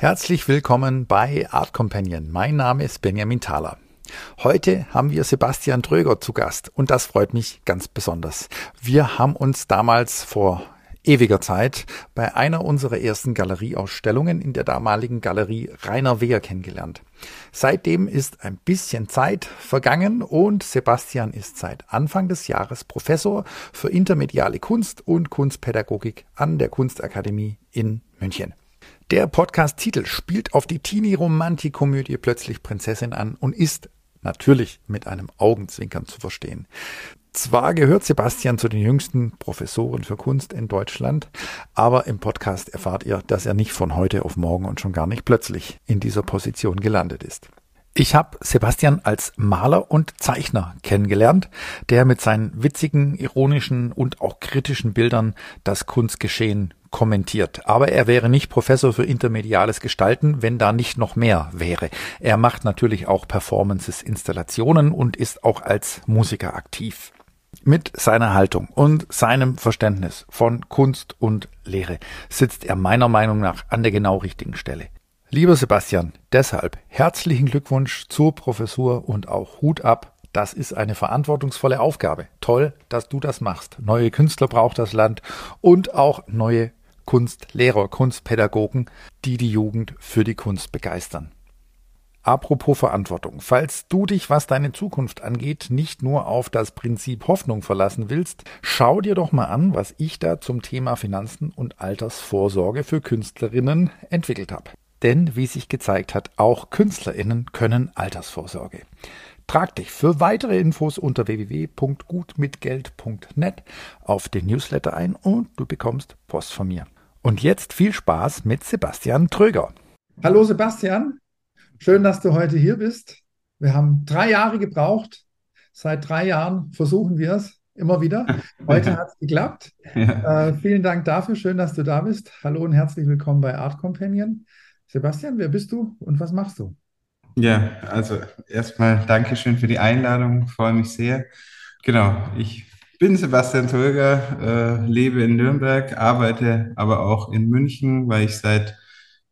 Herzlich willkommen bei Art Companion. Mein Name ist Benjamin Thaler. Heute haben wir Sebastian Tröger zu Gast und das freut mich ganz besonders. Wir haben uns damals vor ewiger Zeit bei einer unserer ersten Galerieausstellungen in der damaligen Galerie Rainer Wehr kennengelernt. Seitdem ist ein bisschen Zeit vergangen und Sebastian ist seit Anfang des Jahres Professor für intermediale Kunst und Kunstpädagogik an der Kunstakademie in München. Der Podcast-Titel spielt auf die Teenie-Romantik-Komödie Plötzlich Prinzessin an und ist natürlich mit einem Augenzwinkern zu verstehen. Zwar gehört Sebastian zu den jüngsten Professoren für Kunst in Deutschland, aber im Podcast erfahrt ihr, dass er nicht von heute auf morgen und schon gar nicht plötzlich in dieser Position gelandet ist. Ich habe Sebastian als Maler und Zeichner kennengelernt, der mit seinen witzigen, ironischen und auch kritischen Bildern das Kunstgeschehen kommentiert. Aber er wäre nicht Professor für intermediales Gestalten, wenn da nicht noch mehr wäre. Er macht natürlich auch Performances, Installationen und ist auch als Musiker aktiv. Mit seiner Haltung und seinem Verständnis von Kunst und Lehre sitzt er meiner Meinung nach an der genau richtigen Stelle. Lieber Sebastian, deshalb herzlichen Glückwunsch zur Professur und auch Hut ab. Das ist eine verantwortungsvolle Aufgabe. Toll, dass du das machst. Neue Künstler braucht das Land und auch neue Kunstlehrer, Kunstpädagogen, die die Jugend für die Kunst begeistern. Apropos Verantwortung. Falls du dich, was deine Zukunft angeht, nicht nur auf das Prinzip Hoffnung verlassen willst, schau dir doch mal an, was ich da zum Thema Finanzen und Altersvorsorge für Künstlerinnen entwickelt habe. Denn, wie sich gezeigt hat, auch Künstlerinnen können Altersvorsorge. Trag dich für weitere Infos unter www.gutmitgeld.net auf den Newsletter ein und du bekommst Post von mir. Und jetzt viel Spaß mit Sebastian Tröger. Hallo Sebastian, schön, dass du heute hier bist. Wir haben drei Jahre gebraucht. Seit drei Jahren versuchen wir es immer wieder. Heute hat es geklappt. Ja. Äh, vielen Dank dafür. Schön, dass du da bist. Hallo und herzlich willkommen bei Art Companion. Sebastian, wer bist du und was machst du? Ja, also erstmal Dankeschön für die Einladung. Ich freue mich sehr. Genau, ich bin Sebastian Tolger, äh, lebe in Nürnberg, arbeite aber auch in München, weil ich seit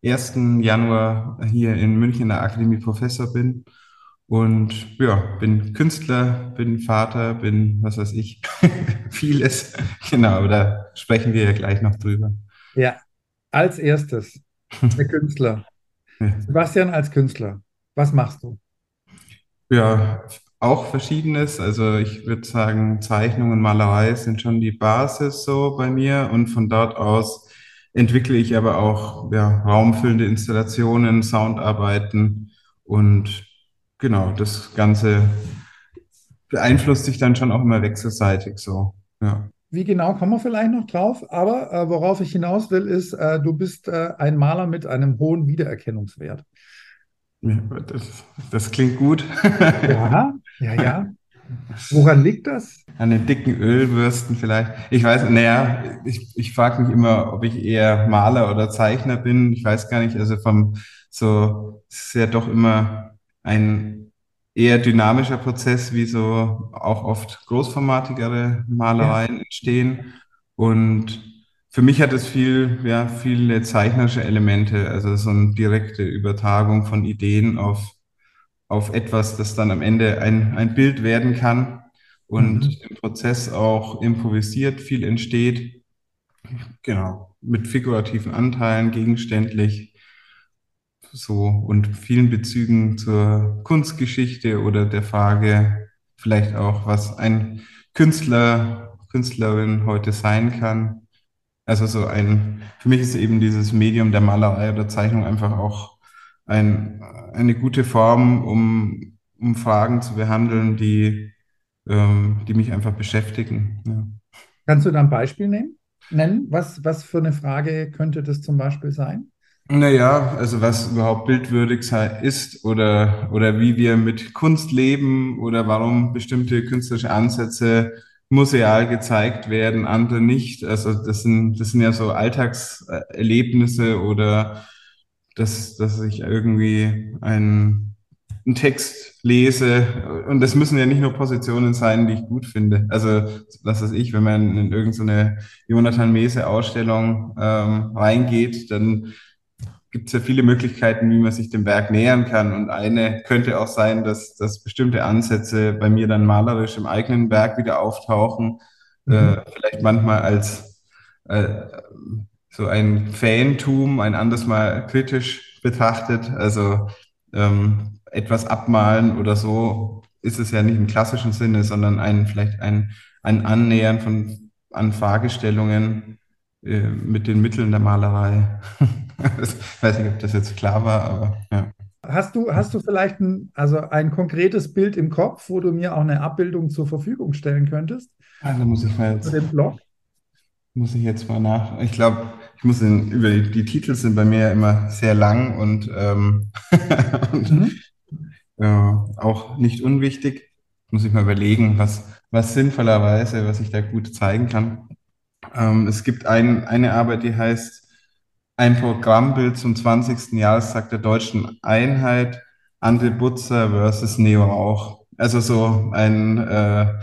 1. Januar hier in München in der Akademie Professor bin. Und ja, bin Künstler, bin Vater, bin, was weiß ich, vieles. Genau, aber da sprechen wir ja gleich noch drüber. Ja, als erstes, der Künstler. Sebastian als Künstler, was machst du? Ja, auch Verschiedenes. Also ich würde sagen, Zeichnung und Malerei sind schon die Basis so bei mir und von dort aus entwickle ich aber auch ja, raumfüllende Installationen, Soundarbeiten und genau, das Ganze beeinflusst sich dann schon auch immer wechselseitig so. Ja. Wie genau kommen wir vielleicht noch drauf, aber äh, worauf ich hinaus will, ist, äh, du bist äh, ein Maler mit einem hohen Wiedererkennungswert. Das, das klingt gut. Ja, ja, ja. Woran liegt das? An den dicken Ölbürsten vielleicht. Ich weiß, naja, ich, ich frage mich immer, ob ich eher Maler oder Zeichner bin. Ich weiß gar nicht. Also vom so es ist ja doch immer ein eher dynamischer Prozess, wie so auch oft großformatigere Malereien ja. entstehen. Und für mich hat es viel, ja, viele zeichnerische Elemente, also so eine direkte Übertragung von Ideen auf, auf etwas, das dann am Ende ein, ein Bild werden kann und mhm. im Prozess auch improvisiert viel entsteht. Genau, mit figurativen Anteilen, gegenständlich, so und vielen Bezügen zur Kunstgeschichte oder der Frage vielleicht auch, was ein Künstler, Künstlerin heute sein kann. Also so ein, für mich ist eben dieses Medium der Malerei oder Zeichnung einfach auch ein, eine gute Form, um, um Fragen zu behandeln, die, ähm, die mich einfach beschäftigen. Ja. Kannst du da ein Beispiel nehmen? nennen? Was, was für eine Frage könnte das zum Beispiel sein? Naja, also was überhaupt bildwürdig ist oder, oder wie wir mit Kunst leben oder warum bestimmte künstlerische Ansätze museal gezeigt werden, andere nicht. Also das sind, das sind ja so Alltagserlebnisse oder dass, dass ich irgendwie einen, einen Text lese. Und das müssen ja nicht nur Positionen sein, die ich gut finde. Also was weiß ich, wenn man in irgendeine Jonathan Mese Ausstellung ähm, reingeht, dann gibt es ja viele Möglichkeiten, wie man sich dem Werk nähern kann. Und eine könnte auch sein, dass, dass bestimmte Ansätze bei mir dann malerisch im eigenen Werk wieder auftauchen. Mhm. Äh, vielleicht manchmal als äh, so ein Fantum, ein anderes Mal kritisch betrachtet. Also ähm, etwas abmalen oder so ist es ja nicht im klassischen Sinne, sondern ein, vielleicht ein, ein Annähern von, an Fragestellungen äh, mit den Mitteln der Malerei. ich weiß nicht, ob das jetzt klar war, aber ja. Hast du, hast du vielleicht ein, also ein konkretes Bild im Kopf, wo du mir auch eine Abbildung zur Verfügung stellen könntest? Ah, da muss ich mal jetzt. Den Blog? Muss ich jetzt mal nach. Ich glaube, ich muss in, über die, die, Titel sind bei mir ja immer sehr lang und, ähm, und mhm. äh, auch nicht unwichtig. Muss ich mal überlegen, was, was sinnvollerweise, was ich da gut zeigen kann. Ähm, es gibt ein, eine Arbeit, die heißt Ein Programmbild zum 20. Jahrestag der deutschen Einheit, André Butzer versus Neo Rauch. Also so ein äh,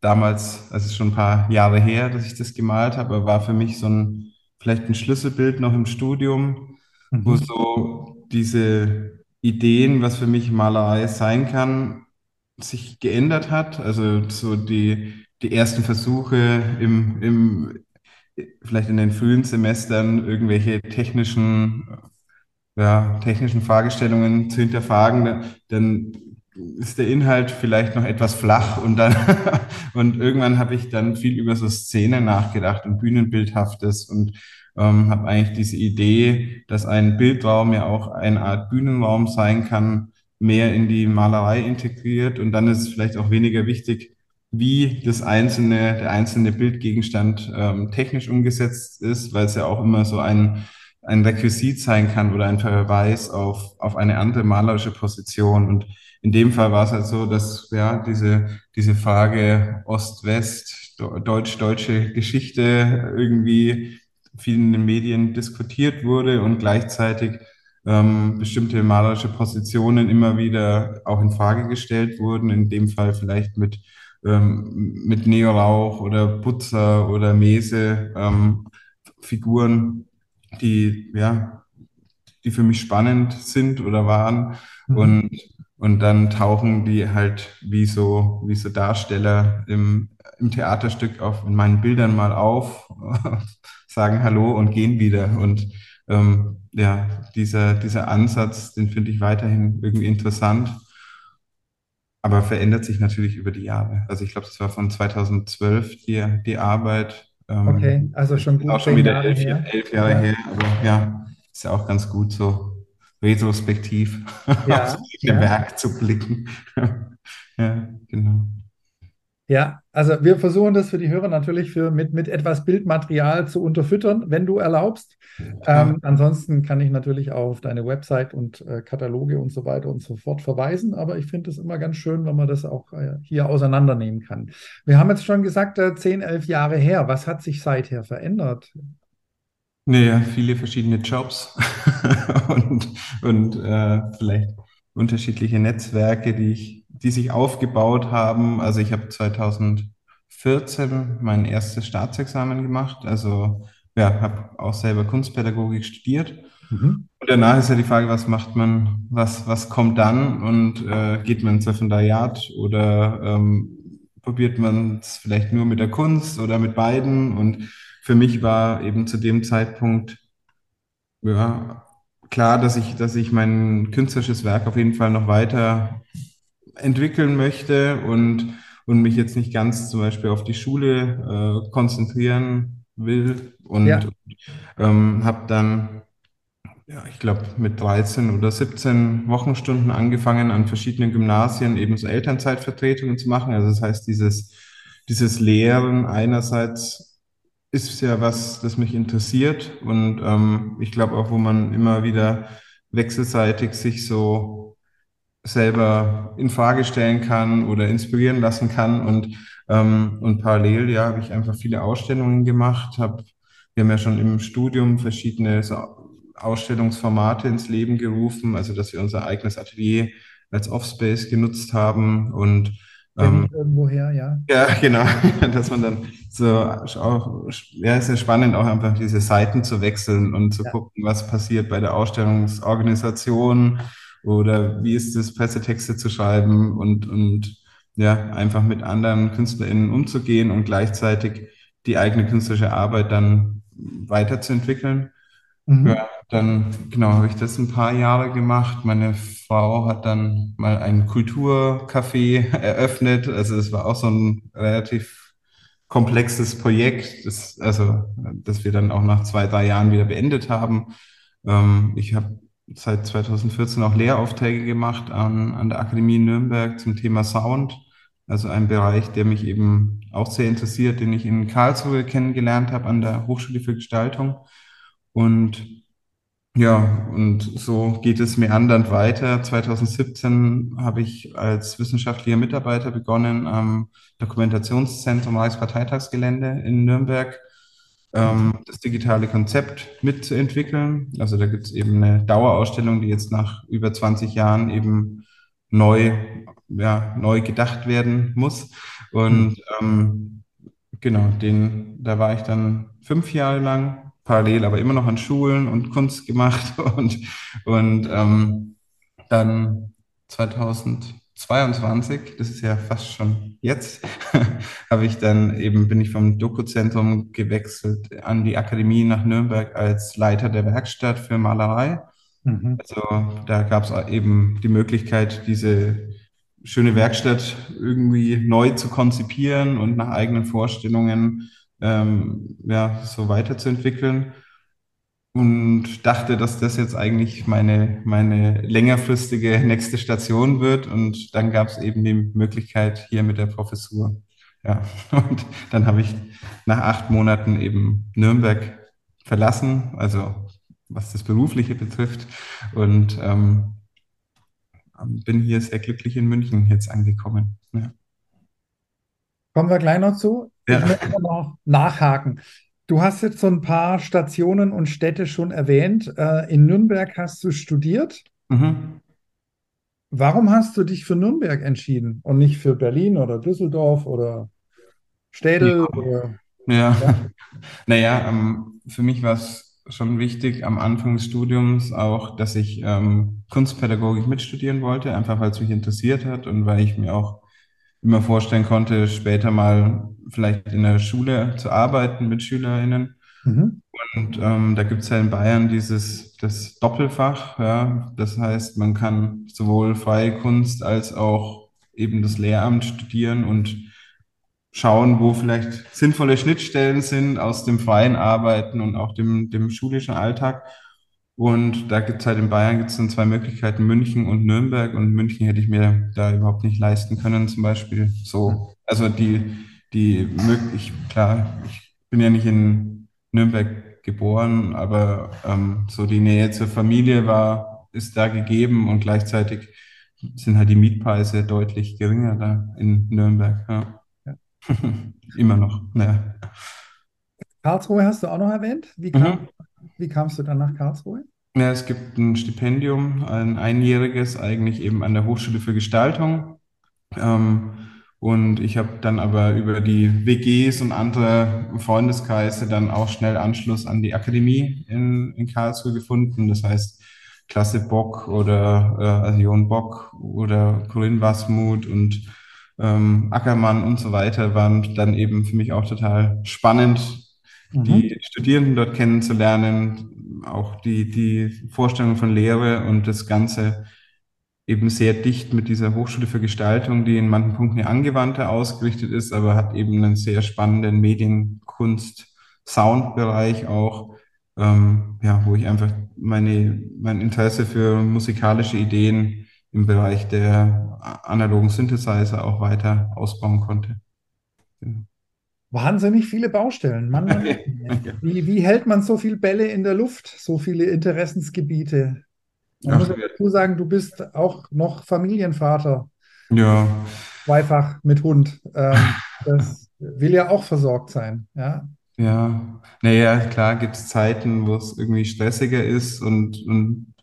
damals, also schon ein paar Jahre her, dass ich das gemalt habe, war für mich so ein vielleicht ein Schlüsselbild noch im Studium, mhm. wo so diese Ideen, was für mich Malerei sein kann, sich geändert hat. Also so die, die ersten Versuche im, im, vielleicht in den frühen Semestern irgendwelche technischen, ja, technischen Fragestellungen zu hinterfragen, dann ist der Inhalt vielleicht noch etwas flach und dann und irgendwann habe ich dann viel über so Szenen nachgedacht und Bühnenbildhaftes und ähm, habe eigentlich diese Idee, dass ein Bildraum ja auch eine Art Bühnenraum sein kann, mehr in die Malerei integriert und dann ist es vielleicht auch weniger wichtig, wie das einzelne, der einzelne Bildgegenstand ähm, technisch umgesetzt ist, weil es ja auch immer so ein, ein Requisit sein kann oder ein Verweis auf, auf eine andere malerische Position. Und in dem Fall war es halt so, dass ja diese, diese Frage Ost-West, deutsch-deutsche Geschichte irgendwie vielen in den Medien diskutiert wurde und gleichzeitig ähm, bestimmte malerische Positionen immer wieder auch in Frage gestellt wurden, in dem Fall vielleicht mit ähm, mit Neorauch oder Putzer oder Mese, ähm, Figuren, die, ja, die für mich spannend sind oder waren. Mhm. Und, und dann tauchen die halt wie so, wie so Darsteller im, im Theaterstück auf, in meinen Bildern mal auf, sagen Hallo und gehen wieder. Und ähm, ja, dieser, dieser Ansatz, den finde ich weiterhin irgendwie interessant aber verändert sich natürlich über die Jahre. Also ich glaube, das war von 2012 die, die Arbeit. Ähm, okay, also schon gut. Auch schon wieder elf, her. elf Jahre ja. her, aber ja, ist ja auch ganz gut so retrospektiv ja, auf das ja. Werk zu blicken. ja, genau. Ja, also wir versuchen das für die Hörer natürlich für, mit, mit etwas Bildmaterial zu unterfüttern, wenn du erlaubst. Ähm, ansonsten kann ich natürlich auch auf deine Website und äh, Kataloge und so weiter und so fort verweisen. Aber ich finde es immer ganz schön, wenn man das auch äh, hier auseinandernehmen kann. Wir haben jetzt schon gesagt, äh, 10, 11 Jahre her. Was hat sich seither verändert? Naja, viele verschiedene Jobs und, und äh, vielleicht unterschiedliche Netzwerke, die ich die sich aufgebaut haben. Also ich habe 2014 mein erstes Staatsexamen gemacht. Also ja, habe auch selber Kunstpädagogik studiert. Mhm. Und danach ist ja die Frage, was macht man, was, was kommt dann und äh, geht man ins Referendariat oder ähm, probiert man es vielleicht nur mit der Kunst oder mit beiden? Und für mich war eben zu dem Zeitpunkt ja, klar, dass ich, dass ich mein künstlerisches Werk auf jeden Fall noch weiter entwickeln möchte und, und mich jetzt nicht ganz zum Beispiel auf die Schule äh, konzentrieren will. Und, ja. ähm, habe dann, ja, ich glaube, mit 13 oder 17 Wochenstunden angefangen, an verschiedenen Gymnasien eben so Elternzeitvertretungen zu machen. Also das heißt, dieses, dieses Lehren einerseits ist ja was, das mich interessiert und ähm, ich glaube auch, wo man immer wieder wechselseitig sich so selber in Frage stellen kann oder inspirieren lassen kann. Und, ähm, und parallel, ja, habe ich einfach viele Ausstellungen gemacht. Hab, wir haben ja schon im Studium verschiedene Ausstellungsformate ins Leben gerufen, also dass wir unser eigenes Atelier als Offspace genutzt haben und ähm, irgendwoher, ja. Ja, genau. Dass man dann so auch, ja, ist ja spannend, auch einfach diese Seiten zu wechseln und zu ja. gucken, was passiert bei der Ausstellungsorganisation oder wie ist es, Pressetexte zu schreiben und, und ja, einfach mit anderen KünstlerInnen umzugehen und gleichzeitig die eigene künstlerische Arbeit dann weiterzuentwickeln. Mhm. Ja, dann, genau, habe ich das ein paar Jahre gemacht. Meine Frau hat dann mal ein Kulturcafé eröffnet. Also es war auch so ein relativ komplexes Projekt, das, also, das wir dann auch nach zwei, drei Jahren wieder beendet haben. Ähm, ich habe seit 2014 auch Lehraufträge gemacht an, an der Akademie Nürnberg zum Thema Sound. Also ein Bereich, der mich eben auch sehr interessiert, den ich in Karlsruhe kennengelernt habe an der Hochschule für Gestaltung. Und ja, und so geht es mir andern weiter. 2017 habe ich als wissenschaftlicher Mitarbeiter begonnen am Dokumentationszentrum Reichsparteitagsgelände in Nürnberg ähm, das digitale Konzept mitzuentwickeln. Also da gibt es eben eine Dauerausstellung, die jetzt nach über 20 Jahren eben neu, ja, neu gedacht werden muss. Und ähm, genau, den, da war ich dann fünf Jahre lang parallel aber immer noch an Schulen und Kunst gemacht und, und ähm, dann 2022, das ist ja fast schon jetzt, habe ich dann eben, bin ich vom Doku-Zentrum gewechselt an die Akademie nach Nürnberg als Leiter der Werkstatt für Malerei. Mhm. Also da gab es eben die Möglichkeit, diese schöne Werkstatt irgendwie neu zu konzipieren und nach eigenen Vorstellungen ähm, ja, so weiterzuentwickeln. Und dachte, dass das jetzt eigentlich meine, meine längerfristige nächste Station wird. Und dann gab es eben die Möglichkeit hier mit der Professur. Ja, und dann habe ich nach acht Monaten eben Nürnberg verlassen, also was das Berufliche betrifft. Und ähm, bin hier sehr glücklich in München jetzt angekommen. Ja. Kommen wir gleich noch zu. Ja. Ich möchte noch nachhaken. Du hast jetzt so ein paar Stationen und Städte schon erwähnt. Äh, in Nürnberg hast du studiert. Mhm. Warum hast du dich für Nürnberg entschieden und nicht für Berlin oder Düsseldorf oder Städel? Ja, oder, ja. ja. naja, ähm, für mich war es schon wichtig am Anfang des Studiums auch, dass ich ähm, Kunstpädagogik mitstudieren wollte, einfach weil es mich interessiert hat und weil ich mir auch immer vorstellen konnte, später mal vielleicht in der Schule zu arbeiten mit SchülerInnen. Mhm. Und ähm, da gibt es ja in Bayern dieses das Doppelfach, ja. Das heißt, man kann sowohl freie Kunst als auch eben das Lehramt studieren und schauen, wo vielleicht sinnvolle Schnittstellen sind aus dem freien Arbeiten und auch dem, dem schulischen Alltag. Und da gibt es halt in Bayern gibt's dann zwei Möglichkeiten, München und Nürnberg. Und München hätte ich mir da überhaupt nicht leisten können, zum Beispiel. So, also die, die möglich, klar, ich bin ja nicht in Nürnberg geboren, aber ähm, so die Nähe zur Familie war, ist da gegeben und gleichzeitig sind halt die Mietpreise deutlich geringer da in Nürnberg. Ja. ja. Immer noch. Ja. Karlsruhe hast du auch noch erwähnt. Wie kam, mhm. Wie kamst du dann nach Karlsruhe? Ja, es gibt ein Stipendium, ein einjähriges, eigentlich eben an der Hochschule für Gestaltung. Ähm, und ich habe dann aber über die WGs und andere Freundeskreise dann auch schnell Anschluss an die Akademie in, in Karlsruhe gefunden. Das heißt, Klasse Bock oder äh, also Jon Bock oder Corinne Wasmuth und ähm, Ackermann und so weiter waren dann eben für mich auch total spannend, mhm. die Studierenden dort kennenzulernen, auch die, die Vorstellung von Lehre und das Ganze eben sehr dicht mit dieser Hochschule für Gestaltung, die in manchen Punkten ja angewandter ausgerichtet ist, aber hat eben einen sehr spannenden Medienkunst, Soundbereich auch, ähm, ja, wo ich einfach meine, mein Interesse für musikalische Ideen im Bereich der analogen Synthesizer auch weiter ausbauen konnte. Genau wahnsinnig viele Baustellen. Mann, Mann, wie, wie hält man so viele Bälle in der Luft, so viele Interessensgebiete? Man Ach, muss dazu sagen, du bist auch noch Familienvater. Ja. Zweifach mit Hund. Ähm, das will ja auch versorgt sein. Ja. Ja, naja, klar gibt es Zeiten, wo es irgendwie stressiger ist und, und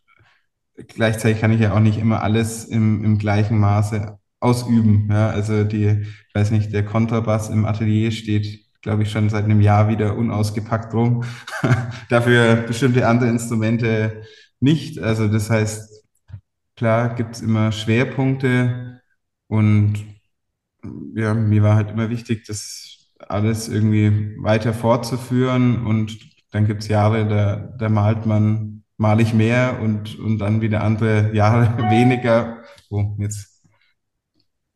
gleichzeitig kann ich ja auch nicht immer alles im, im gleichen Maße ausüben. Ja, also die, ich weiß nicht, der Kontrabass im Atelier steht, glaube ich, schon seit einem Jahr wieder unausgepackt rum. Dafür bestimmte andere Instrumente nicht. Also das heißt, klar gibt es immer Schwerpunkte und ja, mir war halt immer wichtig, das alles irgendwie weiter fortzuführen und dann gibt es Jahre, da, da malt man, mal ich mehr und, und dann wieder andere Jahre weniger. Oh, jetzt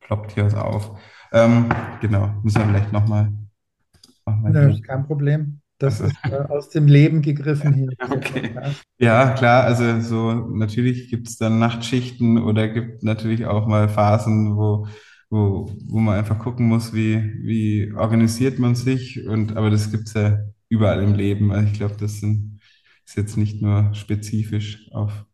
ploppt hier was auf. Ähm, genau, müssen wir vielleicht nochmal. Noch mal kein Problem. Das ist äh, aus dem Leben gegriffen hier. Okay. Ja, klar, also so natürlich gibt es dann Nachtschichten oder gibt natürlich auch mal Phasen, wo, wo, wo man einfach gucken muss, wie, wie organisiert man sich. Und aber das gibt es ja überall im Leben. Also ich glaube, das sind, ist jetzt nicht nur spezifisch auf,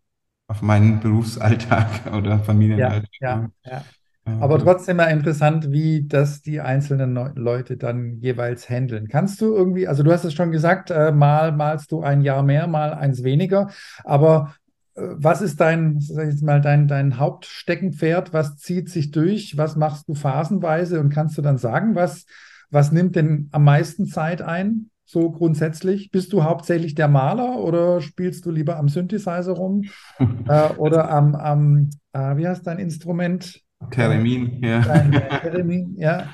auf meinen Berufsalltag oder Familienalltag. Ja, ja, ja. Aber trotzdem mal interessant, wie das die einzelnen Leute dann jeweils handeln. Kannst du irgendwie, also du hast es schon gesagt, äh, mal malst du ein Jahr mehr, mal eins weniger, aber äh, was ist dein, sag ich jetzt mal, dein, dein Hauptsteckenpferd? Was zieht sich durch? Was machst du phasenweise? Und kannst du dann sagen, was, was nimmt denn am meisten Zeit ein? So grundsätzlich? Bist du hauptsächlich der Maler oder spielst du lieber am Synthesizer rum? äh, oder am, am äh, wie heißt dein Instrument? Theremin, ja. Theremin, ja.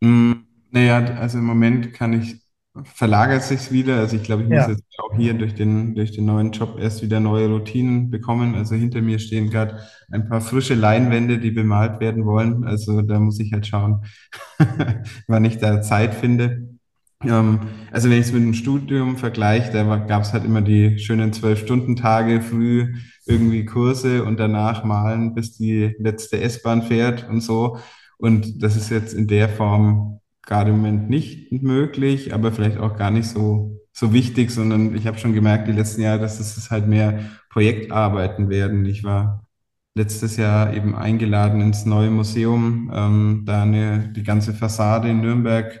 Mm, naja, also im Moment kann ich, verlagert sich wieder. Also ich glaube, ich muss ja. jetzt auch hier durch den, durch den neuen Job erst wieder neue Routinen bekommen. Also hinter mir stehen gerade ein paar frische Leinwände, die bemalt werden wollen. Also da muss ich halt schauen, wann ich da Zeit finde. Ähm, also wenn ich es mit dem Studium vergleiche, da gab es halt immer die schönen Zwölf-Stunden-Tage früh irgendwie Kurse und danach malen, bis die letzte S-Bahn fährt und so. Und das ist jetzt in der Form gerade im Moment nicht möglich, aber vielleicht auch gar nicht so, so wichtig, sondern ich habe schon gemerkt die letzten Jahre, dass es halt mehr Projektarbeiten werden. Ich war letztes Jahr eben eingeladen ins neue Museum, ähm, da eine, die ganze Fassade in Nürnberg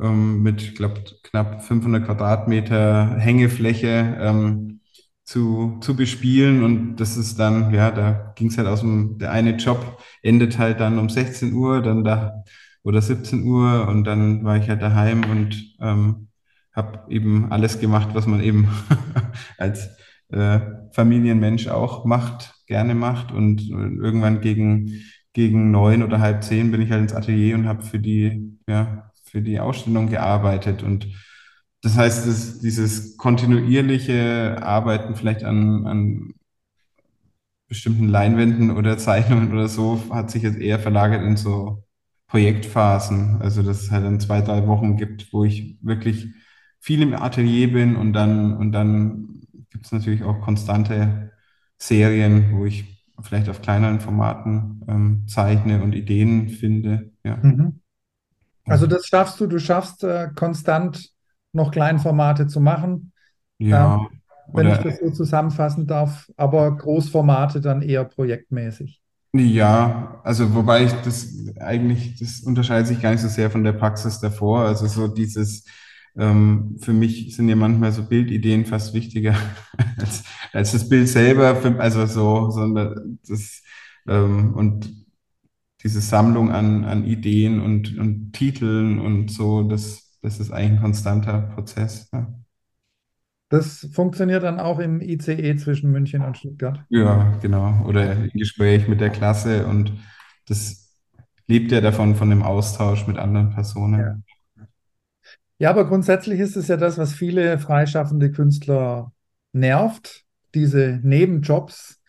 ähm, mit, glaube knapp 500 Quadratmeter Hängefläche ähm, zu, zu bespielen. Und das ist dann, ja, da ging es halt aus dem, der eine Job endet halt dann um 16 Uhr, dann da oder 17 Uhr und dann war ich halt daheim und ähm, habe eben alles gemacht, was man eben als äh, Familienmensch auch macht, gerne macht. Und irgendwann gegen, gegen neun oder halb zehn bin ich halt ins Atelier und habe für die, ja, für die Ausstellung gearbeitet. Und das heißt, dass dieses kontinuierliche Arbeiten vielleicht an, an bestimmten Leinwänden oder Zeichnungen oder so hat sich jetzt eher verlagert in so Projektphasen. Also dass es halt dann zwei, drei Wochen gibt, wo ich wirklich viel im Atelier bin und dann, und dann gibt es natürlich auch konstante Serien, wo ich vielleicht auf kleineren Formaten ähm, zeichne und Ideen finde. Ja. Mhm. Also das schaffst du, du schaffst äh, konstant noch Kleinformate zu machen. Ja. Ähm, wenn ich das so zusammenfassen darf, aber Großformate dann eher projektmäßig. Ja, also wobei ich das eigentlich, das unterscheidet sich gar nicht so sehr von der Praxis davor. Also so dieses, ähm, für mich sind ja manchmal so Bildideen fast wichtiger als, als das Bild selber. Für, also so, sondern das, ähm, und diese Sammlung an, an Ideen und, und Titeln und so, das, das ist eigentlich ein konstanter Prozess. Ja. Das funktioniert dann auch im ICE zwischen München und Stuttgart. Ja, genau. Oder im Gespräch mit der Klasse und das lebt ja davon, von dem Austausch mit anderen Personen. Ja. ja, aber grundsätzlich ist es ja das, was viele freischaffende Künstler nervt, diese Nebenjobs.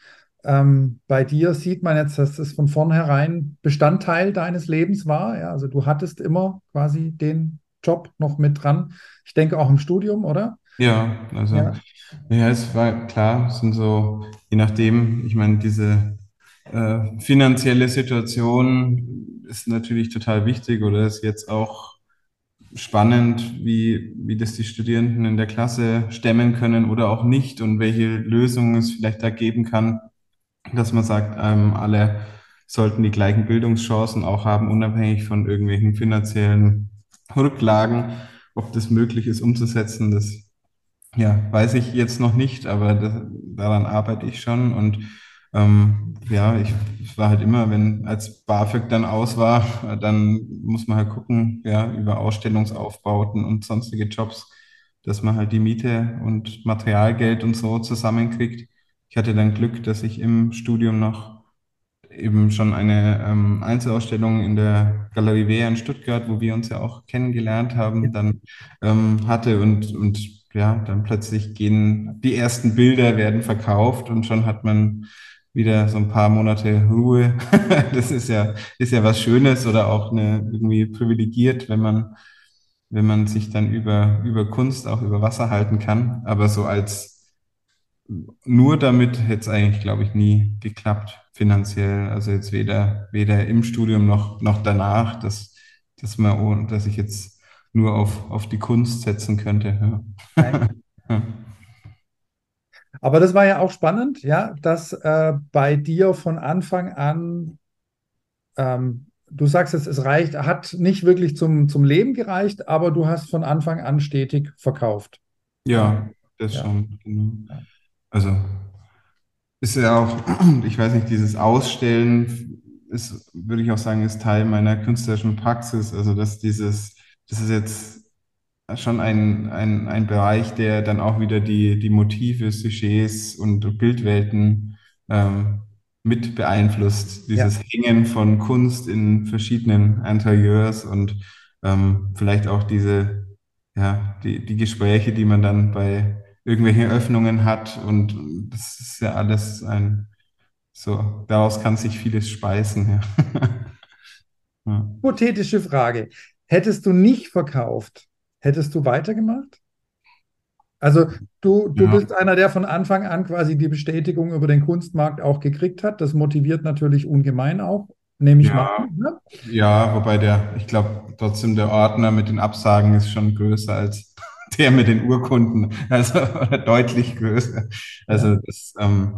Ähm, bei dir sieht man jetzt, dass das von vornherein Bestandteil deines Lebens war. Ja, also du hattest immer quasi den Job noch mit dran. Ich denke auch im Studium, oder? Ja, also ja, ja es war klar, es sind so, je nachdem, ich meine, diese äh, finanzielle Situation ist natürlich total wichtig oder ist jetzt auch spannend, wie, wie das die Studierenden in der Klasse stemmen können oder auch nicht und welche Lösungen es vielleicht da geben kann, dass man sagt, ähm, alle sollten die gleichen Bildungschancen auch haben, unabhängig von irgendwelchen finanziellen Rücklagen. Ob das möglich ist umzusetzen, das ja, weiß ich jetzt noch nicht, aber das, daran arbeite ich schon. Und ähm, ja, ich, ich war halt immer, wenn als BAföG dann aus war, dann muss man halt gucken, ja, über Ausstellungsaufbauten und sonstige Jobs, dass man halt die Miete und Materialgeld und so zusammenkriegt. Ich hatte dann Glück, dass ich im Studium noch eben schon eine ähm, Einzelausstellung in der Galerie Wehr in Stuttgart, wo wir uns ja auch kennengelernt haben, dann ähm, hatte und, und ja, dann plötzlich gehen die ersten Bilder werden verkauft und schon hat man wieder so ein paar Monate Ruhe. Das ist ja, ist ja was Schönes oder auch eine, irgendwie privilegiert, wenn man, wenn man sich dann über, über Kunst auch über Wasser halten kann. Aber so als nur damit hätte es eigentlich, glaube ich, nie geklappt, finanziell. Also jetzt weder, weder im Studium noch, noch danach, dass, dass man, dass ich jetzt nur auf, auf die Kunst setzen könnte. Ja. Aber das war ja auch spannend, ja, dass äh, bei dir von Anfang an, ähm, du sagst es, es reicht, hat nicht wirklich zum, zum Leben gereicht, aber du hast von Anfang an stetig verkauft. Ja, das ja. schon. Genau. Also ist ja auch, ich weiß nicht, dieses Ausstellen ist, würde ich auch sagen, ist Teil meiner künstlerischen Praxis. Also dass dieses, das ist jetzt schon ein, ein, ein Bereich, der dann auch wieder die, die Motive, Sujets und Bildwelten ähm, mit beeinflusst. Dieses ja. Hängen von Kunst in verschiedenen Interieurs und ähm, vielleicht auch diese, ja, die, die Gespräche, die man dann bei irgendwelchen Öffnungen hat. Und das ist ja alles ein, so, daraus kann sich vieles speisen. Ja. ja. Hypothetische Frage. Hättest du nicht verkauft, Hättest du weitergemacht? Also du, du ja. bist einer, der von Anfang an quasi die Bestätigung über den Kunstmarkt auch gekriegt hat. Das motiviert natürlich ungemein auch, nehme ich ja, mal. Ne? Ja, wobei der, ich glaube trotzdem der Ordner mit den Absagen ist schon größer als der mit den Urkunden, also deutlich größer. Also das, ähm,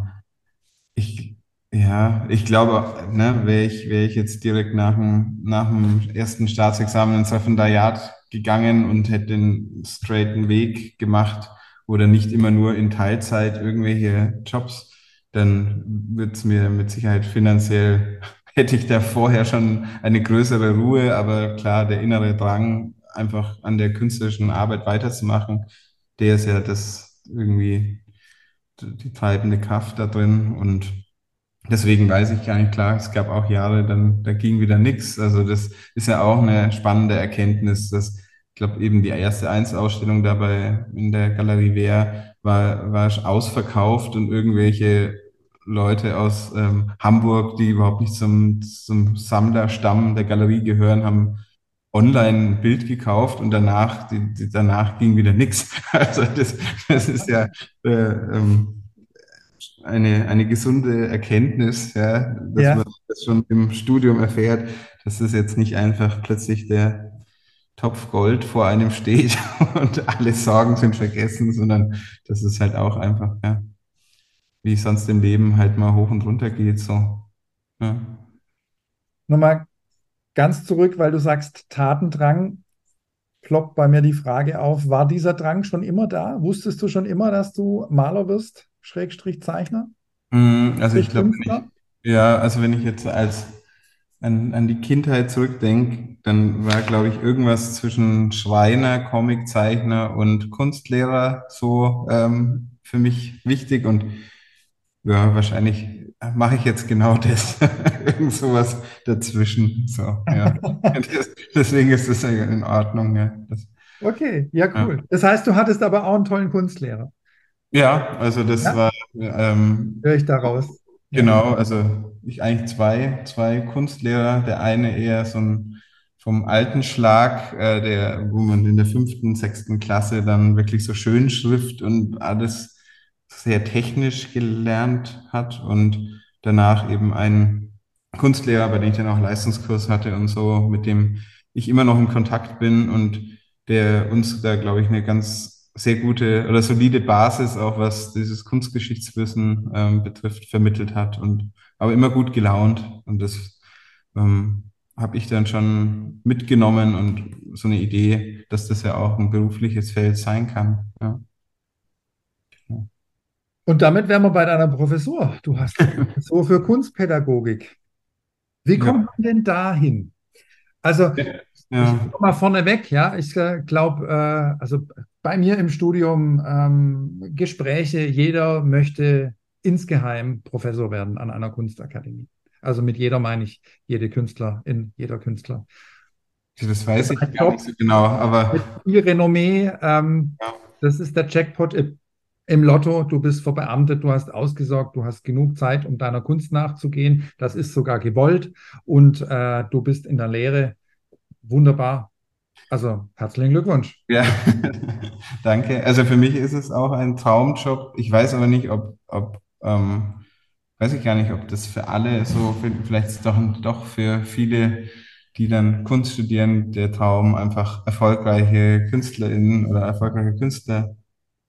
ich, ja, ich glaube, ne, wäre ich, wäre ich jetzt direkt nach dem, nach dem ersten Staatsexamen ins Referendariat gegangen und hätte den straighten Weg gemacht oder nicht immer nur in Teilzeit irgendwelche Jobs, dann wird es mir mit Sicherheit finanziell, hätte ich da vorher schon eine größere Ruhe, aber klar, der innere Drang, einfach an der künstlerischen Arbeit weiterzumachen, der ist ja das irgendwie die treibende Kraft da drin und Deswegen weiß ich gar nicht klar, es gab auch Jahre, dann, da ging wieder nichts. Also das ist ja auch eine spannende Erkenntnis, dass ich glaube eben die erste Einzelausstellung dabei in der Galerie Wehr war, war ausverkauft und irgendwelche Leute aus ähm, Hamburg, die überhaupt nicht zum, zum Sammlerstamm der Galerie gehören, haben online ein Bild gekauft und danach, die, die, danach ging wieder nichts. Also das, das ist ja äh, ähm, eine, eine gesunde Erkenntnis, ja, dass ja. man das schon im Studium erfährt, dass es jetzt nicht einfach plötzlich der Topf Gold vor einem steht und alle Sorgen sind vergessen, sondern dass es halt auch einfach, ja, wie sonst im Leben halt mal hoch und runter geht, so. Ja. Nochmal ganz zurück, weil du sagst Tatendrang, ploppt bei mir die Frage auf, war dieser Drang schon immer da? Wusstest du schon immer, dass du Maler wirst? Schrägstrich Zeichner? Mm, also ich glaube, ja, also wenn ich jetzt als an, an die Kindheit zurückdenke, dann war, glaube ich, irgendwas zwischen Schreiner, Comiczeichner und Kunstlehrer so ähm, für mich wichtig und ja, wahrscheinlich mache ich jetzt genau das. Irgend sowas dazwischen. So, ja. Deswegen ist das in Ordnung. Ja. Das, okay, ja, cool. Ja. Das heißt, du hattest aber auch einen tollen Kunstlehrer. Ja, also das ja? war. Ähm, Höre ich daraus. Genau, also ich eigentlich zwei, zwei Kunstlehrer. Der eine eher so ein vom alten Schlag, äh, der, wo man in der fünften, sechsten Klasse dann wirklich so Schönschrift und alles sehr technisch gelernt hat und danach eben ein Kunstlehrer, bei dem ich dann auch Leistungskurs hatte und so, mit dem ich immer noch in Kontakt bin und der uns da, glaube ich, eine ganz sehr gute oder solide Basis, auch was dieses Kunstgeschichtswissen ähm, betrifft, vermittelt hat und aber immer gut gelaunt. Und das ähm, habe ich dann schon mitgenommen und so eine Idee, dass das ja auch ein berufliches Feld sein kann. Ja. Und damit wären wir bei deiner Professur. Du hast so für Kunstpädagogik. Wie kommt man denn dahin? Also, ja. ich komme mal vorneweg, ja. Ich äh, glaube, äh, also bei mir im Studium ähm, Gespräche, jeder möchte insgeheim Professor werden an einer Kunstakademie. Also mit jeder meine ich jede Künstlerin, jeder Künstler. Das weiß ich gar nicht so genau, aber. Mit viel Renommee, ähm, ja. das ist der Jackpot im Lotto. Du bist verbeamtet, du hast ausgesorgt, du hast genug Zeit, um deiner Kunst nachzugehen. Das ist sogar gewollt und äh, du bist in der Lehre. Wunderbar. Also herzlichen Glückwunsch. Ja, danke. Also für mich ist es auch ein Traumjob. Ich weiß aber nicht, ob, ob ähm, weiß ich gar nicht, ob das für alle so, vielleicht doch, doch für viele, die dann Kunst studieren, der Traum, einfach erfolgreiche KünstlerInnen oder erfolgreiche Künstler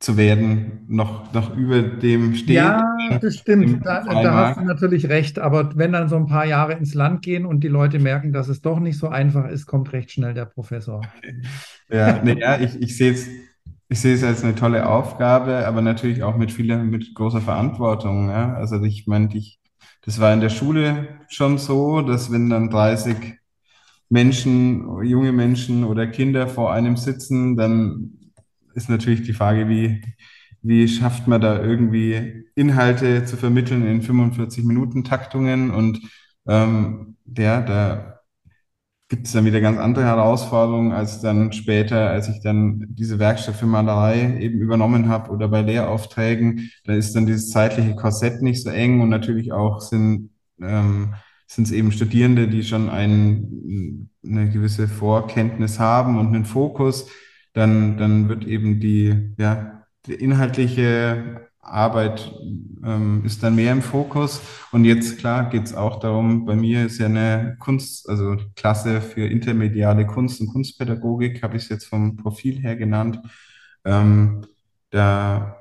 zu werden, noch, noch über dem steht. Ja, das stimmt. Da, da hast du natürlich recht. Aber wenn dann so ein paar Jahre ins Land gehen und die Leute merken, dass es doch nicht so einfach ist, kommt recht schnell der Professor. Okay. Ja, ja, ich, ich sehe es ich sehe es als eine tolle Aufgabe, aber natürlich auch mit vieler, mit großer Verantwortung. Ja? Also ich meine, ich, das war in der Schule schon so, dass wenn dann 30 Menschen, junge Menschen oder Kinder vor einem sitzen, dann ist natürlich die Frage, wie, wie schafft man da irgendwie Inhalte zu vermitteln in 45 Minuten Taktungen und ähm, der, da gibt es dann wieder ganz andere Herausforderungen als dann später, als ich dann diese Werkstatt für Malerei eben übernommen habe oder bei Lehraufträgen. Da ist dann dieses zeitliche Korsett nicht so eng und natürlich auch sind ähm, sind es eben Studierende, die schon ein, eine gewisse Vorkenntnis haben und einen Fokus. Dann, dann wird eben die, ja, die inhaltliche Arbeit ähm, ist dann mehr im Fokus. Und jetzt, klar, geht es auch darum, bei mir ist ja eine Kunst, also Klasse für intermediale Kunst und Kunstpädagogik, habe ich es jetzt vom Profil her genannt. Ähm, da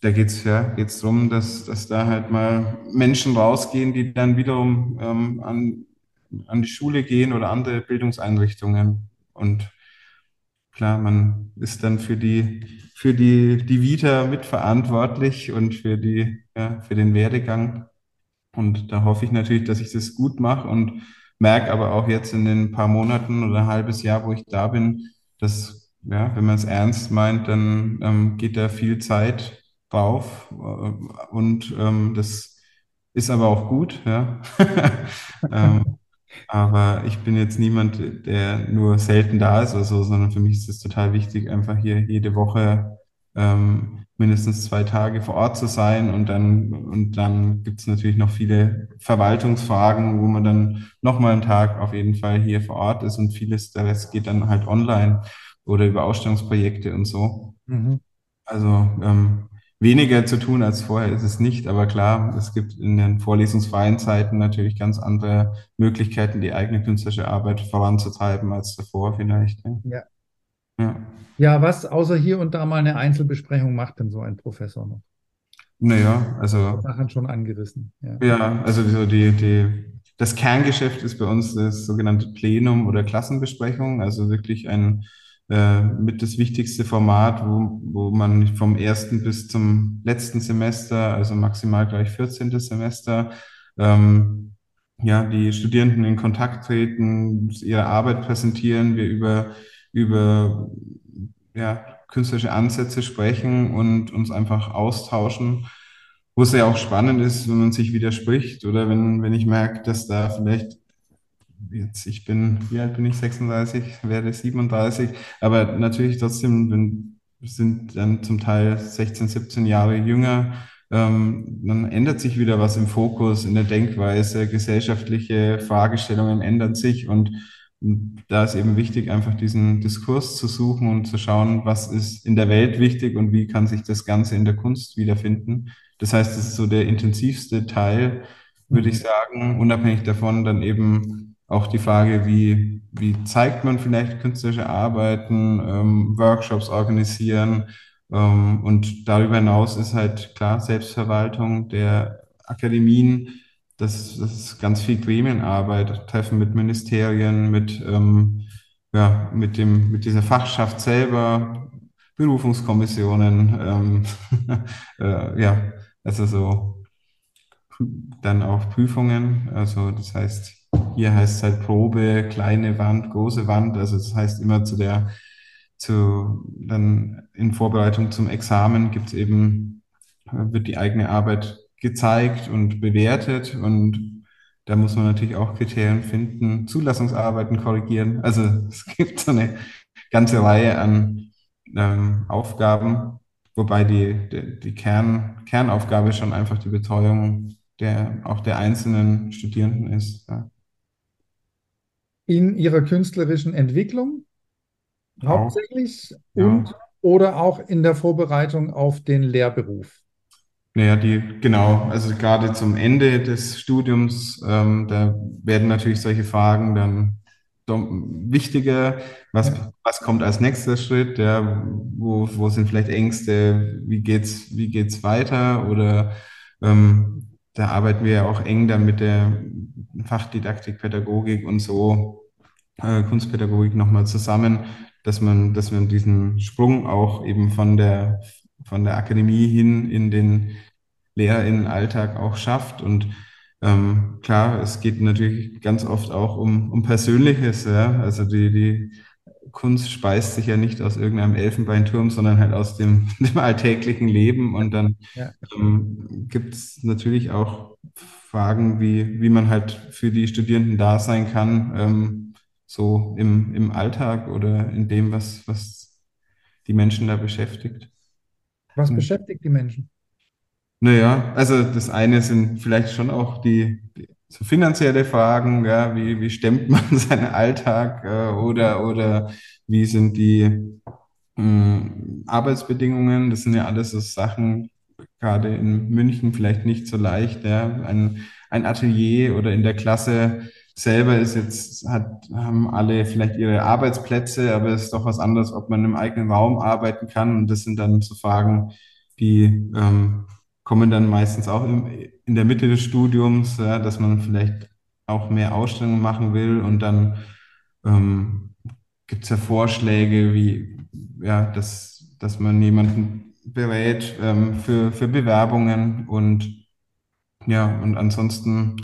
da geht es ja, geht's darum, dass, dass da halt mal Menschen rausgehen, die dann wiederum ähm, an, an die Schule gehen oder andere Bildungseinrichtungen. Und klar, man ist dann für die für die, die Vita mitverantwortlich und für die, ja, für den Werdegang. Und da hoffe ich natürlich, dass ich das gut mache und merke aber auch jetzt in den paar Monaten oder halbes Jahr, wo ich da bin, dass, ja, wenn man es ernst meint, dann ähm, geht da viel Zeit drauf äh, und ähm, das ist aber auch gut, ja. ähm, aber ich bin jetzt niemand, der nur selten da ist oder so, sondern für mich ist es total wichtig, einfach hier jede Woche ähm, mindestens zwei Tage vor Ort zu sein. Und dann, und dann gibt es natürlich noch viele Verwaltungsfragen, wo man dann nochmal einen Tag auf jeden Fall hier vor Ort ist und vieles, der Rest geht dann halt online oder über Ausstellungsprojekte und so. Mhm. Also ähm, weniger zu tun als vorher ist es nicht, aber klar, es gibt in den vorlesungsfreien Zeiten natürlich ganz andere Möglichkeiten, die eigene künstlerische Arbeit voranzutreiben als davor vielleicht. Ja. Ja. ja. was außer hier und da mal eine Einzelbesprechung macht denn so ein Professor noch? Naja, also. Sachen schon angerissen. Ja, ja also so die, die, das Kerngeschäft ist bei uns das sogenannte Plenum oder Klassenbesprechung, also wirklich ein äh, mit das wichtigste Format, wo, wo man vom ersten bis zum letzten Semester, also maximal gleich 14. Semester, ähm, ja, die Studierenden in Kontakt treten, ihre Arbeit präsentieren, wir über, über ja, künstlerische Ansätze sprechen und uns einfach austauschen. Wo es ja auch spannend ist, wenn man sich widerspricht oder wenn, wenn ich merke, dass da vielleicht jetzt, ich bin, wie alt bin ich? 36, werde 37, aber natürlich trotzdem wenn, sind dann zum Teil 16, 17 Jahre jünger. Ähm, dann ändert sich wieder was im Fokus, in der Denkweise, gesellschaftliche Fragestellungen ändern sich und da ist eben wichtig, einfach diesen Diskurs zu suchen und zu schauen, was ist in der Welt wichtig und wie kann sich das Ganze in der Kunst wiederfinden. Das heißt, das ist so der intensivste Teil, würde ich mhm. sagen, unabhängig davon dann eben auch die Frage, wie, wie zeigt man vielleicht künstlerische Arbeiten, ähm, Workshops organisieren. Ähm, und darüber hinaus ist halt klar Selbstverwaltung der Akademien. Das, das ist ganz viel Gremienarbeit, Treffen mit Ministerien, mit, ähm, ja, mit, dem, mit dieser Fachschaft selber, Berufungskommissionen, ähm, äh, ja, also so dann auch Prüfungen. Also das heißt, hier heißt es halt Probe, kleine Wand, große Wand. Also das heißt immer zu der, zu dann in Vorbereitung zum Examen gibt es eben, wird die eigene Arbeit gezeigt und bewertet und da muss man natürlich auch Kriterien finden, Zulassungsarbeiten korrigieren. Also es gibt so eine ganze Reihe an ähm, Aufgaben, wobei die, die, die Kern, Kernaufgabe schon einfach die Betreuung der, auch der einzelnen Studierenden ist. Ja. In ihrer künstlerischen Entwicklung hauptsächlich ja. und oder auch in der Vorbereitung auf den Lehrberuf? Naja, die, genau, also gerade zum Ende des Studiums, ähm, da werden natürlich solche Fragen dann wichtiger. Was, ja. was kommt als nächster Schritt? Ja, wo, wo sind vielleicht Ängste? Wie geht's, wie geht's weiter? Oder ähm, da arbeiten wir ja auch eng dann mit der Fachdidaktik, Pädagogik und so äh, Kunstpädagogik nochmal zusammen, dass man, dass man diesen Sprung auch eben von der von der Akademie hin in den Lehrerinnenalltag auch schafft. Und ähm, klar, es geht natürlich ganz oft auch um, um Persönliches. Ja? Also die, die Kunst speist sich ja nicht aus irgendeinem Elfenbeinturm, sondern halt aus dem, dem alltäglichen Leben. Und dann ja. ähm, gibt es natürlich auch Fragen, wie, wie man halt für die Studierenden da sein kann, ähm, so im, im Alltag oder in dem, was, was die Menschen da beschäftigt. Was hm. beschäftigt die Menschen? Naja, also das eine sind vielleicht schon auch die, die so finanzielle Fragen, ja, wie, wie stemmt man seinen Alltag äh, oder, oder wie sind die äh, Arbeitsbedingungen? Das sind ja alles so Sachen, gerade in München vielleicht nicht so leicht. Ja. Ein, ein Atelier oder in der Klasse selber ist jetzt, hat, haben alle vielleicht ihre Arbeitsplätze, aber es ist doch was anderes, ob man im eigenen Raum arbeiten kann. Und das sind dann so Fragen, die ähm, kommen dann meistens auch im, in der Mitte des Studiums, ja, dass man vielleicht auch mehr Ausstellungen machen will und dann ähm, gibt es ja Vorschläge, wie ja, dass, dass man jemanden berät ähm, für, für Bewerbungen und ja, und ansonsten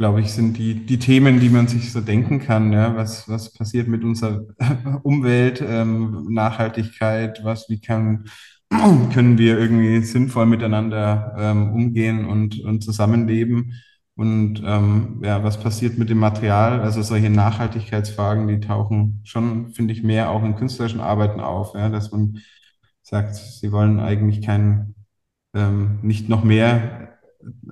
glaube ich, sind die, die Themen, die man sich so denken kann. Ja, was, was passiert mit unserer Umwelt, ähm, Nachhaltigkeit, was, wie kann, können wir irgendwie sinnvoll miteinander ähm, umgehen und, und zusammenleben? Und ähm, ja, was passiert mit dem Material? Also solche Nachhaltigkeitsfragen, die tauchen schon, finde ich, mehr auch in künstlerischen Arbeiten auf, ja, dass man sagt, sie wollen eigentlich kein, ähm, nicht noch mehr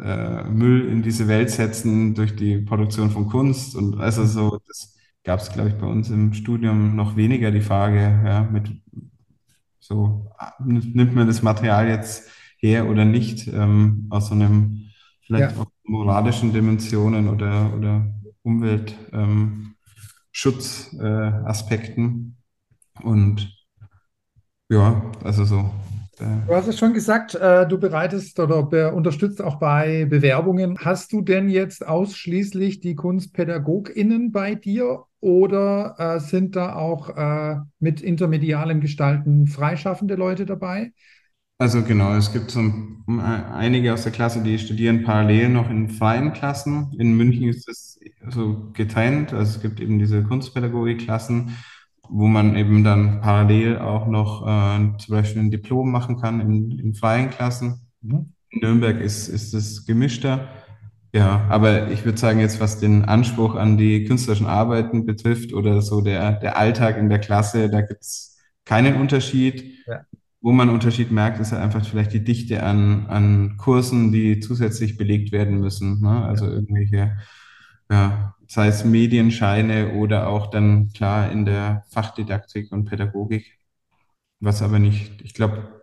äh, Müll in diese Welt setzen durch die Produktion von Kunst. Und also so, das gab es, glaube ich, bei uns im Studium noch weniger die Frage, ja, mit so, nimmt man das Material jetzt her oder nicht, ähm, aus so einem vielleicht ja. auch moralischen Dimensionen oder, oder Umweltschutzaspekten. Ähm, und ja, also so. Du hast es schon gesagt, äh, du bereitest oder unterstützt auch bei Bewerbungen. Hast du denn jetzt ausschließlich die KunstpädagogInnen bei dir oder äh, sind da auch äh, mit intermedialem Gestalten freischaffende Leute dabei? Also genau, es gibt so einige aus der Klasse, die studieren parallel noch in freien Klassen. In München ist es so getrennt. Also es gibt eben diese Kunstpädagogik-Klassen wo man eben dann parallel auch noch äh, zum Beispiel ein Diplom machen kann in, in freien Klassen. Mhm. In Nürnberg ist, ist es gemischter. Ja, aber ich würde sagen, jetzt was den Anspruch an die künstlerischen Arbeiten betrifft oder so der, der Alltag in der Klasse, da gibt es keinen Unterschied. Ja. Wo man Unterschied merkt, ist ja einfach vielleicht die Dichte an, an Kursen, die zusätzlich belegt werden müssen. Ne? Also ja. irgendwelche ja, sei es Medienscheine oder auch dann klar in der Fachdidaktik und Pädagogik. Was aber nicht, ich glaube,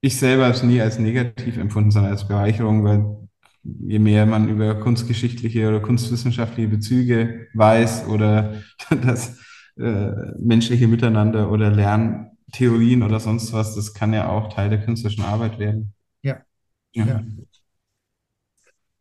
ich selber habe es nie als negativ empfunden, sondern als Bereicherung, weil je mehr man über kunstgeschichtliche oder kunstwissenschaftliche Bezüge weiß oder das äh, menschliche Miteinander oder Lerntheorien oder sonst was, das kann ja auch Teil der künstlerischen Arbeit werden. Ja. ja. ja.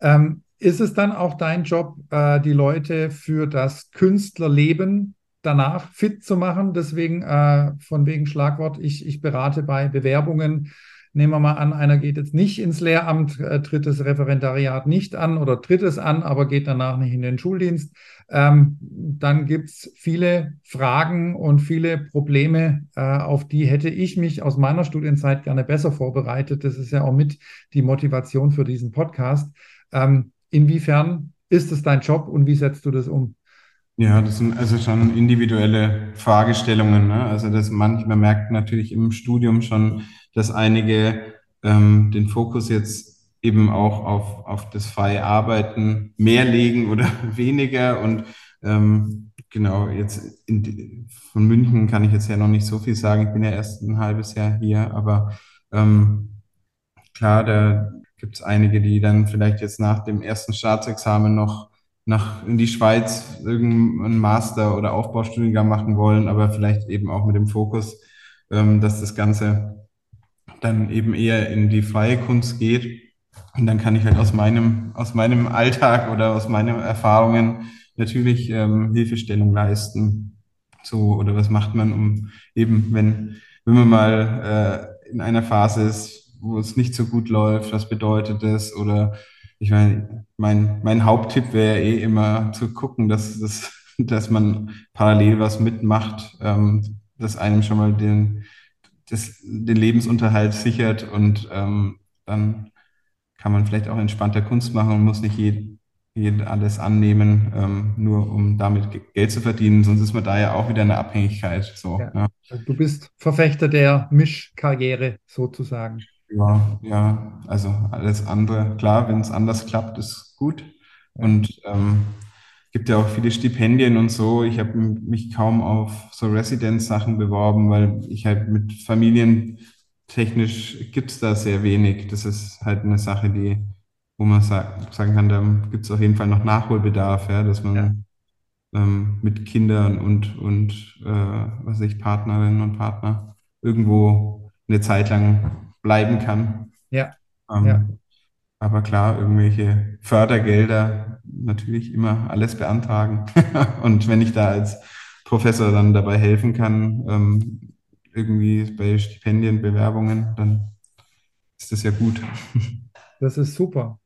Ähm, ist es dann auch dein Job, äh, die Leute für das Künstlerleben danach fit zu machen? Deswegen, äh, von wegen Schlagwort, ich, ich berate bei Bewerbungen. Nehmen wir mal an, einer geht jetzt nicht ins Lehramt, äh, tritt das Referendariat nicht an oder tritt es an, aber geht danach nicht in den Schuldienst. Ähm, dann gibt es viele Fragen und viele Probleme, äh, auf die hätte ich mich aus meiner Studienzeit gerne besser vorbereitet. Das ist ja auch mit die Motivation für diesen Podcast. Ähm, inwiefern ist es dein Job und wie setzt du das um? Ja, das sind also schon individuelle Fragestellungen. Ne? Also das manchmal merkt natürlich im Studium schon, dass einige ähm, den Fokus jetzt eben auch auf, auf das freie Arbeiten mehr legen oder weniger. Und ähm, genau, jetzt in, von München kann ich jetzt ja noch nicht so viel sagen. Ich bin ja erst ein halbes Jahr hier, aber ähm, klar, da gibt es einige, die dann vielleicht jetzt nach dem ersten Staatsexamen noch nach in die Schweiz irgendeinen Master oder Aufbaustudiengang machen wollen, aber vielleicht eben auch mit dem Fokus, ähm, dass das Ganze dann eben eher in die freie Kunst geht. Und dann kann ich halt aus meinem, aus meinem Alltag oder aus meinen Erfahrungen natürlich ähm, Hilfestellung leisten. So, oder was macht man, um eben, wenn, wenn man mal äh, in einer Phase ist, wo es nicht so gut läuft, was bedeutet das? Oder ich meine, mein, mein Haupttipp wäre eh immer zu gucken, dass, dass, dass man parallel was mitmacht, ähm, das einem schon mal den, das, den Lebensunterhalt sichert und ähm, dann kann man vielleicht auch entspannter Kunst machen und muss nicht jeden, jeden alles annehmen, ähm, nur um damit Geld zu verdienen, sonst ist man da ja auch wieder eine Abhängigkeit. So, ja. Ja. Also du bist Verfechter der Mischkarriere sozusagen. Ja, ja, also alles andere, klar, wenn es anders klappt, ist gut. Und ähm, gibt ja auch viele Stipendien und so. Ich habe mich kaum auf so Residence-Sachen beworben, weil ich halt mit Familien technisch gibt es da sehr wenig. Das ist halt eine Sache, die, wo man sag, sagen kann, da gibt es auf jeden Fall noch Nachholbedarf, ja, dass man ja. ähm, mit Kindern und, und äh, was weiß ich, Partnerinnen und Partner irgendwo eine Zeit lang bleiben kann. Ja. Ähm, ja. Aber klar, irgendwelche Fördergelder natürlich immer alles beantragen. und wenn ich da als Professor dann dabei helfen kann, ähm, irgendwie bei Stipendienbewerbungen, dann ist das ja gut. Das ist super.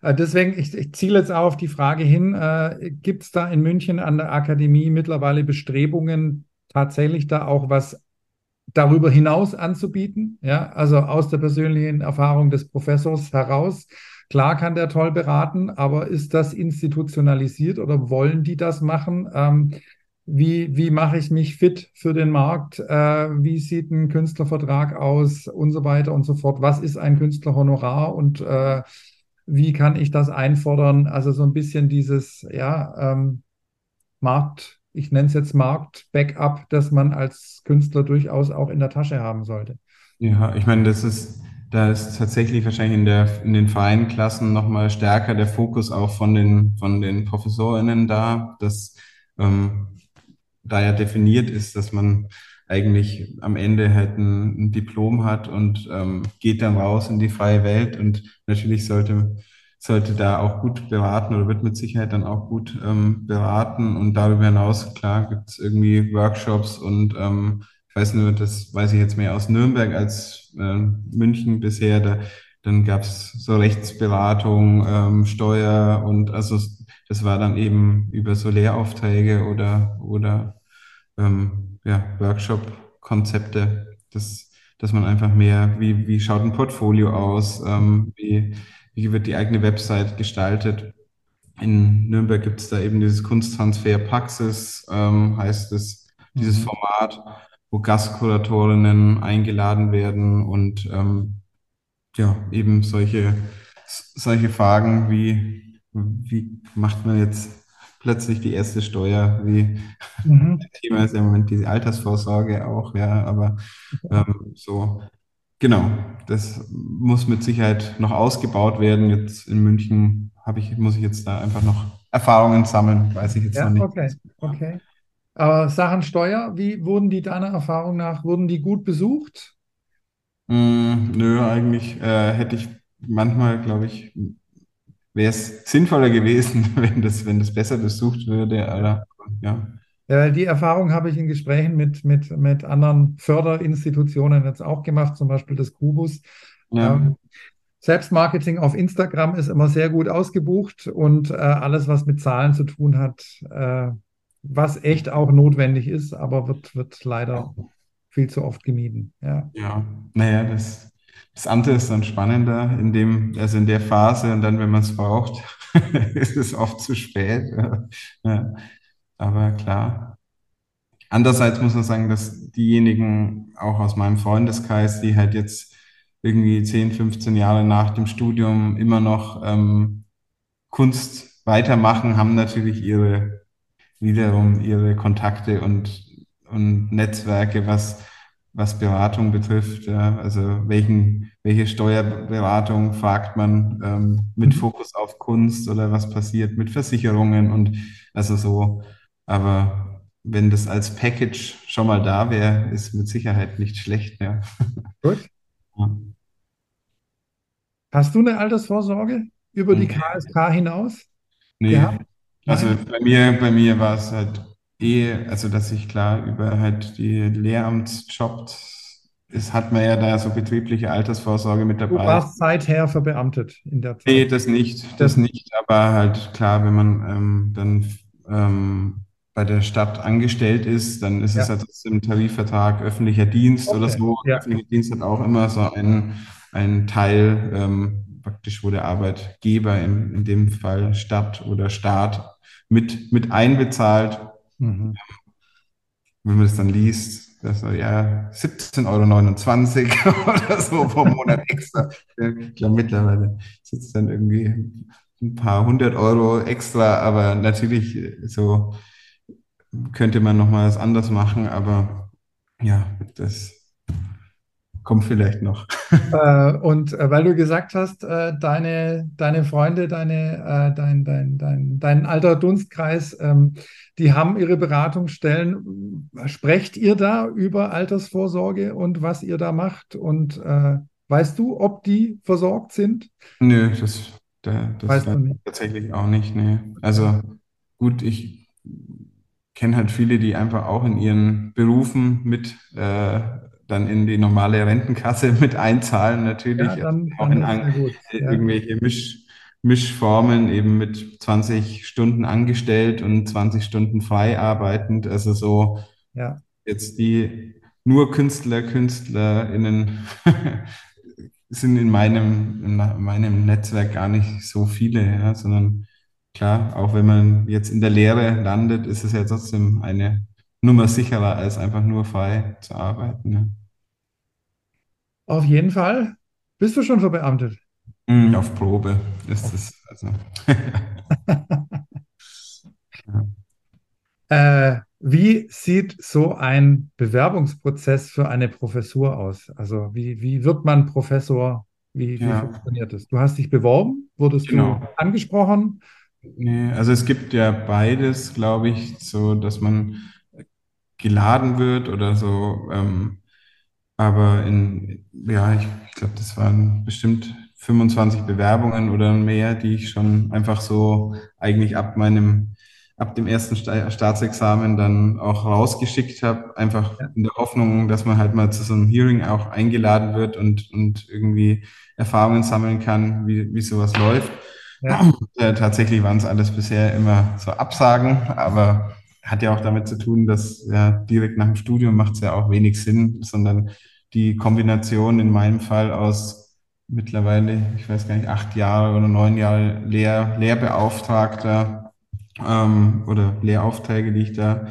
Äh, deswegen, ich, ich ziele jetzt auch auf die Frage hin, äh, gibt es da in München an der Akademie mittlerweile Bestrebungen, tatsächlich da auch was darüber hinaus anzubieten, ja, also aus der persönlichen Erfahrung des Professors heraus. Klar kann der toll beraten, aber ist das institutionalisiert oder wollen die das machen? Ähm, wie, wie mache ich mich fit für den Markt? Äh, wie sieht ein Künstlervertrag aus und so weiter und so fort? Was ist ein Künstlerhonorar und äh, wie kann ich das einfordern? Also so ein bisschen dieses, ja, ähm, Markt, ich nenne es jetzt Markt-Backup, das man als Künstler durchaus auch in der Tasche haben sollte. Ja, ich meine, das ist, da ist tatsächlich wahrscheinlich in der, in den Vereinsklassen nochmal stärker der Fokus auch von den, von den ProfessorInnen da, dass ähm, da ja definiert ist, dass man eigentlich am Ende halt ein, ein Diplom hat und ähm, geht dann raus in die freie Welt und natürlich sollte sollte da auch gut beraten oder wird mit Sicherheit dann auch gut ähm, beraten. Und darüber hinaus, klar, gibt es irgendwie Workshops und ähm, ich weiß nur, das weiß ich jetzt mehr aus Nürnberg als äh, München bisher. Da, dann gab es so Rechtsberatung, ähm, Steuer und also das war dann eben über so Lehraufträge oder, oder ähm, ja, Workshop-Konzepte, dass, dass man einfach mehr, wie, wie schaut ein Portfolio aus, ähm, wie wie wird die eigene Website gestaltet. In Nürnberg gibt es da eben dieses Kunsttransfer Praxis, ähm, heißt es, dieses mhm. Format, wo Gastkuratorinnen eingeladen werden und ähm, ja, eben solche, solche Fragen wie, wie macht man jetzt plötzlich die erste Steuer, wie mhm. Thema ist im Moment diese Altersvorsorge auch, ja, aber ähm, so Genau, das muss mit Sicherheit noch ausgebaut werden. Jetzt in München habe ich, muss ich jetzt da einfach noch Erfahrungen sammeln, weiß ich jetzt ja, noch nicht. Okay, okay. Aber Sachen Steuer, wie wurden die deiner Erfahrung nach, wurden die gut besucht? Mm, nö, eigentlich äh, hätte ich manchmal, glaube ich, wäre es sinnvoller gewesen, wenn das, wenn das besser besucht würde. Oder, ja. Ja, die Erfahrung habe ich in Gesprächen mit, mit, mit anderen Förderinstitutionen jetzt auch gemacht, zum Beispiel des Kubus. Ja. Ähm, Selbstmarketing auf Instagram ist immer sehr gut ausgebucht und äh, alles, was mit Zahlen zu tun hat, äh, was echt auch notwendig ist, aber wird, wird leider viel zu oft gemieden. Ja, Ja, naja, das, das andere ist dann spannender, in dem, also in der Phase und dann, wenn man es braucht, ist es oft zu spät. Ja. Aber klar. Andererseits muss man sagen, dass diejenigen auch aus meinem Freundeskreis, die halt jetzt irgendwie 10, 15 Jahre nach dem Studium immer noch ähm, Kunst weitermachen, haben natürlich ihre, wiederum ihre Kontakte und, und Netzwerke, was, was Beratung betrifft. Ja. Also welchen, welche Steuerberatung fragt man ähm, mit Mhm. Fokus auf Kunst oder was passiert mit Versicherungen und also so. Aber wenn das als Package schon mal da wäre, ist mit Sicherheit nicht schlecht. Ja. gut. Ja. Hast du eine Altersvorsorge über die Nee. KSK hinaus Nee, gehabt? also bei mir, bei mir war es halt eh, also dass ich klar über halt die Lehramtsjobs, es hat man ja da so betriebliche Altersvorsorge mit Du dabei. warst seither verbeamtet in der Nee, Zeit. das nicht, Das das nicht, aber halt klar, wenn man ähm, dann ähm, bei der Stadt angestellt ist, dann ist es Ja. ja trotzdem Tarifvertrag, öffentlicher Dienst oder Okay. so. Ja. Öffentlicher Dienst hat auch immer so einen, einen Teil, ähm, praktisch, wo der Arbeitgeber, in, in dem Fall Stadt oder Staat, mit, mit einbezahlt. Mhm. Wenn man das dann liest, das so, ja, 17,29 Euro oder so pro Monat extra. Ich glaube, mittlerweile sitzt dann irgendwie ein paar hundert Euro extra, aber natürlich äh, so könnte man noch mal was anders machen, aber ja, das kommt vielleicht noch. Äh, und äh, weil du gesagt hast, äh, deine, deine Freunde, deine, äh, dein, dein, dein, dein alter Dunstkreis, ähm, die haben ihre Beratungsstellen. Sprecht ihr da über Altersvorsorge und was ihr da macht? Und äh, weißt du, ob die versorgt sind? Nö, das, da, das Weißt weiß du ich nicht. tatsächlich auch nicht. Nee. Also gut, ich kenne halt viele, die einfach auch in ihren Berufen mit äh, dann in die normale Rentenkasse mit einzahlen, natürlich. Ja, dann, auch in ja gut. Ja. irgendwelche Misch, Mischformen, eben mit 20 Stunden angestellt und 20 Stunden frei arbeitend. Also so Ja. jetzt die nur Künstler, KünstlerInnen sind in meinem, in meinem Netzwerk gar nicht so viele, ja, sondern klar, auch wenn man jetzt in der Lehre landet, ist es ja trotzdem eine Nummer sicherer, als einfach nur frei zu arbeiten. Ne? Auf jeden Fall. Bist du schon verbeamtet? Mhm, Auf Probe ist es. Also. Äh, wie sieht so ein Bewerbungsprozess für eine Professur aus? Also wie, wie wird man Professor? Wie, wie Ja. funktioniert das? Du hast dich beworben, wurdest Genau. du angesprochen? Nee, also es gibt ja beides, glaube ich, so, dass man geladen wird oder so. Ähm, aber in, ja, ich, ich glaube, das waren bestimmt 25 Bewerbungen oder mehr, die ich schon einfach so eigentlich ab meinem, ab dem ersten Sta- Staatsexamen dann auch rausgeschickt habe, einfach in der Hoffnung, dass man halt mal zu so einem Hearing auch eingeladen wird und, und irgendwie Erfahrungen sammeln kann, wie, wie sowas läuft. Ja. Äh, tatsächlich waren es alles bisher immer so Absagen, aber hat ja auch damit zu tun, dass ja direkt nach dem Studium macht es ja auch wenig Sinn, sondern die Kombination in meinem Fall aus mittlerweile, ich weiß gar nicht, acht Jahre oder neun Jahre Lehr Lehrbeauftragter ähm, oder Lehraufträge, die ich da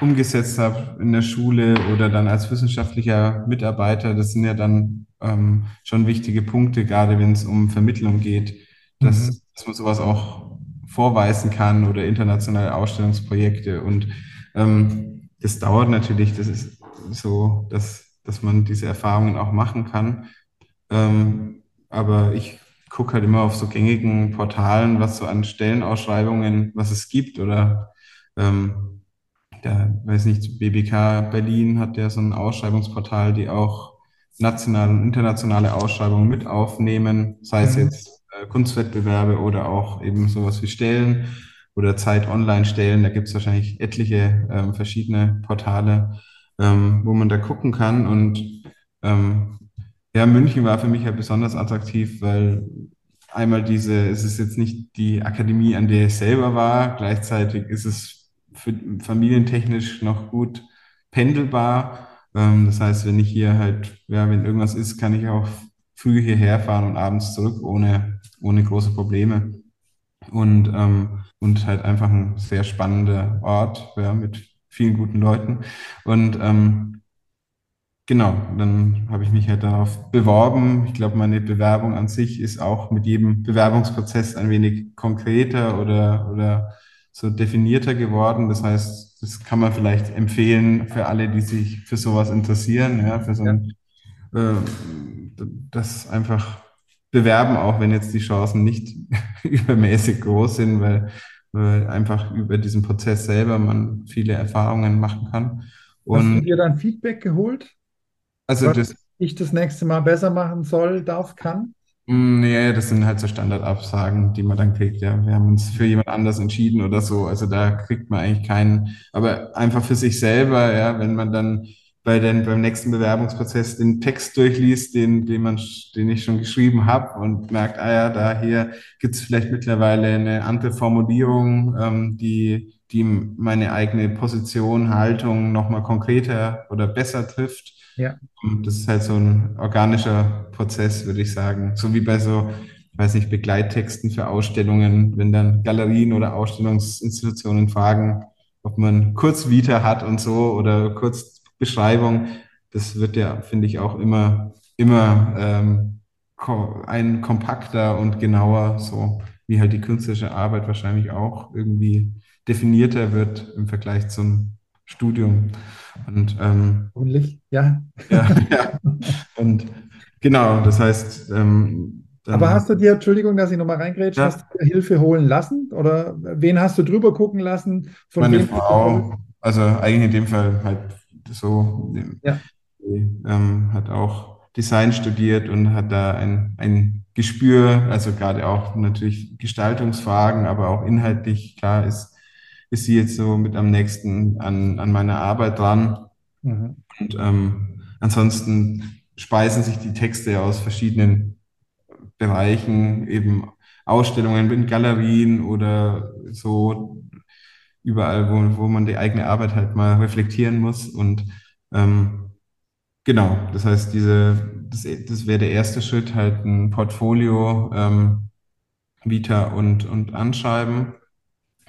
umgesetzt habe in der Schule oder dann als wissenschaftlicher Mitarbeiter, das sind ja dann ähm, schon wichtige Punkte, gerade wenn es um Vermittlung geht, dass, Mhm. dass man sowas auch vorweisen kann oder internationale Ausstellungsprojekte. Und ähm, das dauert natürlich, das ist so, dass, dass man diese Erfahrungen auch machen kann. Ähm, aber ich gucke halt immer auf so gängigen Portalen, was so an Stellenausschreibungen, was es gibt oder ähm, da weiß nicht, BBK Berlin hat ja so ein Ausschreibungsportal, die auch nationale und internationale Ausschreibungen mit aufnehmen, sei es Mhm. jetzt Kunstwettbewerbe oder auch eben sowas wie Stellen. oder Zeit online stellen. Da gibt es wahrscheinlich etliche ähm, verschiedene Portale, ähm, wo man da gucken kann. Und ähm, ja, München war für mich ja besonders attraktiv, weil einmal diese, es ist jetzt nicht die Akademie, an der ich selber war, gleichzeitig ist es für, familientechnisch noch gut pendelbar. Ähm, das heißt, wenn ich hier halt, ja, wenn irgendwas ist, kann ich auch früh hierher fahren und abends zurück ohne, ohne große Probleme. Und, ähm, und halt einfach ein sehr spannender Ort ja, mit vielen guten Leuten. Und ähm, Genau, dann habe ich mich halt darauf beworben. Ich glaube, meine Bewerbung an sich ist auch mit jedem Bewerbungsprozess ein wenig konkreter oder, oder so definierter geworden. Das heißt, das kann man vielleicht empfehlen für alle, die sich für sowas interessieren, ja, für so ein, äh, das einfach bewerben, auch wenn jetzt die Chancen nicht übermäßig groß sind, weil, weil einfach über diesen Prozess selber man viele Erfahrungen machen kann. Und Hast du dir dann Feedback geholt? Also was das, ich das nächste Mal besser machen soll, darf, kann? Nee, mm, das sind halt so Standardabsagen, die man dann kriegt. Ja, wir haben uns für jemand anders entschieden oder so. Also da kriegt man eigentlich keinen, aber einfach für sich selber, ja, wenn man dann bei den, beim nächsten Bewerbungsprozess den Text durchliest, den, den man, den ich schon geschrieben habe und merkt, ah ja, da hier gibt es vielleicht mittlerweile eine andere Formulierung, ähm, die, die meine eigene Position, Haltung nochmal konkreter oder besser trifft ja. Und das ist halt so ein organischer Prozess, würde ich sagen. So wie bei so, ich weiß nicht, Begleittexten für Ausstellungen, wenn dann Galerien oder Ausstellungsinstitutionen fragen, ob man kurz Vita hat und so oder kurz Beschreibung. Das wird ja, finde ich, auch immer, immer ähm, ein kompakter und genauer, so wie halt die künstlerische Arbeit wahrscheinlich auch irgendwie definierter wird im Vergleich zum Studium. Und, ähm, Hoffentlich, ja. ja. ja. Und genau, das heißt. Ähm, Aber hast du dir, Entschuldigung, dass ich nochmal reingrätsche, ja. hast du dir Hilfe holen lassen? Oder wen hast du drüber gucken lassen? Von Meine Frau, also eigentlich in dem Fall halt so, ja. die, ähm, hat auch Design studiert und hat da ein, ein Gespür, also gerade auch natürlich Gestaltungsfragen, aber auch inhaltlich, klar ist ist sie jetzt so mit am nächsten an, an meiner Arbeit dran. Mhm. Und ähm, ansonsten speisen sich die Texte aus verschiedenen Bereichen, eben Ausstellungen in Galerien oder so überall, wo, wo man die eigene Arbeit halt mal reflektieren muss. Und ähm, genau, das heißt, diese, das, das wäre der erste Schritt, halt ein Portfolio, ähm, Vita und, und Anschreiben.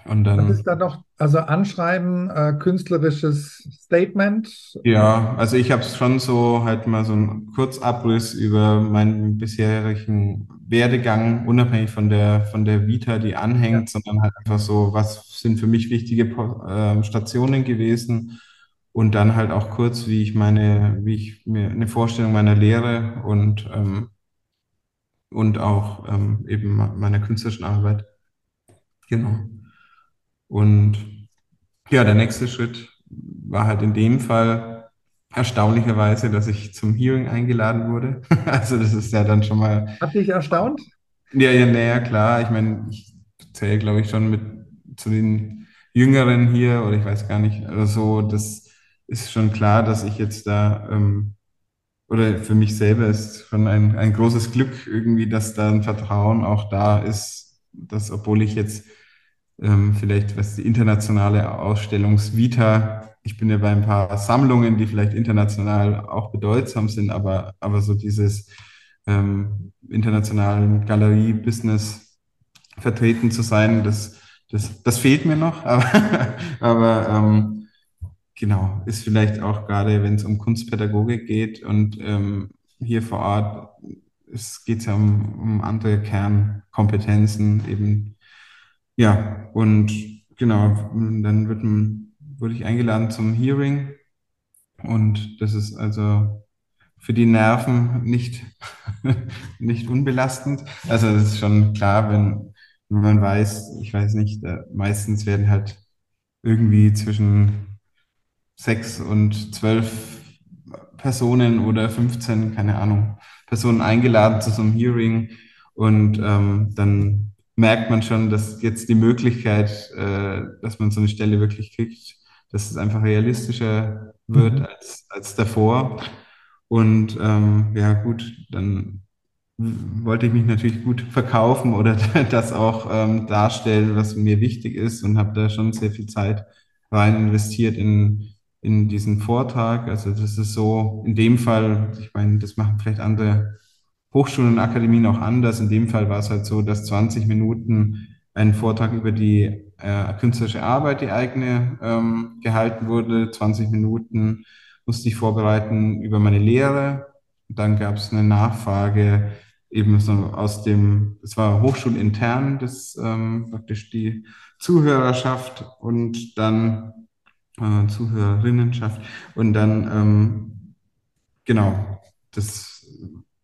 Und dann, Was ist da noch, also Anschreiben, äh, künstlerisches Statement? Ja, also ich habe schon so halt mal so einen Kurzabriss über meinen bisherigen Werdegang, unabhängig von der, von der Vita, die anhängt, ja. sondern halt einfach so, was sind für mich wichtige äh, Stationen gewesen und dann halt auch kurz, wie ich meine, wie ich mir eine Vorstellung meiner Lehre und, ähm, und auch ähm, eben meiner künstlerischen Arbeit. Genau. Und ja, der nächste Schritt war halt in dem Fall erstaunlicherweise, dass ich zum Hearing eingeladen wurde. Also das ist ja dann schon mal. Hat dich erstaunt? Ja, ja, naja, klar. Ich meine, ich zähle, glaube ich, schon mit zu den Jüngeren hier oder ich weiß gar nicht, oder so. Das ist schon klar, dass ich jetzt da ähm, oder für mich selber ist schon ein, ein großes Glück irgendwie, dass da ein Vertrauen auch da ist, dass obwohl ich jetzt ähm, vielleicht was die internationale Ausstellungsvita. Ich bin ja bei ein paar Sammlungen, die vielleicht international auch bedeutsam sind, aber, aber so dieses ähm, internationalen Galerie-Business vertreten zu sein, das, das, das fehlt mir noch. Aber, aber ähm, genau, ist vielleicht auch gerade, wenn es um Kunstpädagogik geht und ähm, hier vor Ort es geht ja um, um andere Kernkompetenzen, eben ja, und genau, dann wird, wurde ich eingeladen zum Hearing und das ist also für die Nerven nicht, nicht unbelastend. Also das ist schon klar, wenn, wenn man weiß, ich weiß nicht, äh, meistens werden halt irgendwie zwischen sechs und zwölf Personen oder 15, keine Ahnung, Personen eingeladen zu so einem Hearing und ähm, dann merkt man schon, dass jetzt die Möglichkeit, äh, dass man so eine Stelle wirklich kriegt, dass es einfach realistischer wird mhm. als, als davor. Und ähm, ja, gut, dann wollte ich mich natürlich gut verkaufen oder das auch ähm, darstellen, was mir wichtig ist und habe da schon sehr viel Zeit rein investiert in, in diesen Vortrag. Also das ist so in dem Fall, ich meine, das machen vielleicht andere Hochschulen und Akademien auch anders. In dem Fall war es halt so, dass 20 Minuten ein Vortrag über die äh, künstlerische Arbeit, die eigene, ähm, gehalten wurde. 20 Minuten musste ich vorbereiten über meine Lehre. Dann gab es eine Nachfrage eben so aus dem, es war hochschulintern, das ähm, praktisch die Zuhörerschaft und dann äh, Zuhörerinnenschaft und dann ähm, genau, das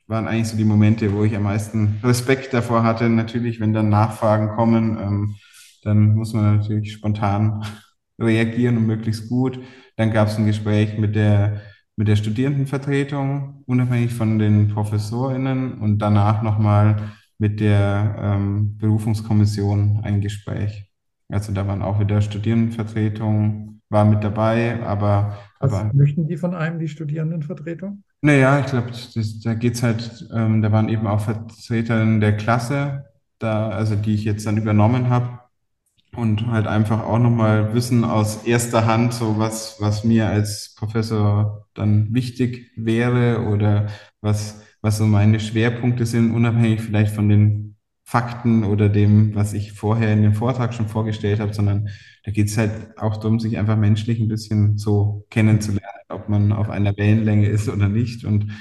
waren eigentlich so die Momente, wo ich am meisten Respekt davor hatte. Natürlich, wenn dann Nachfragen kommen, ähm, dann muss man natürlich spontan reagieren und möglichst gut. Dann gab es ein Gespräch mit der mit der Studierendenvertretung, unabhängig von den ProfessorInnen und danach nochmal mit der ähm, Berufungskommission ein Gespräch. Also da waren auch wieder Studierendenvertretung, war mit dabei, aber. Was aber, möchten die von einem, die Studierendenvertretung? Naja, ich glaube, da geht's halt, ähm, da waren eben auch Vertreterinnen der Klasse, da, also die ich jetzt dann übernommen habe und halt einfach auch nochmal Wissen aus erster Hand, so was, was mir als Professor dann wichtig wäre oder was, was so meine Schwerpunkte sind, unabhängig vielleicht von den Fakten oder dem, was ich vorher in dem Vortrag schon vorgestellt habe, sondern da geht es halt auch darum, sich einfach menschlich ein bisschen so kennenzulernen, ob man auf einer Wellenlänge ist oder nicht und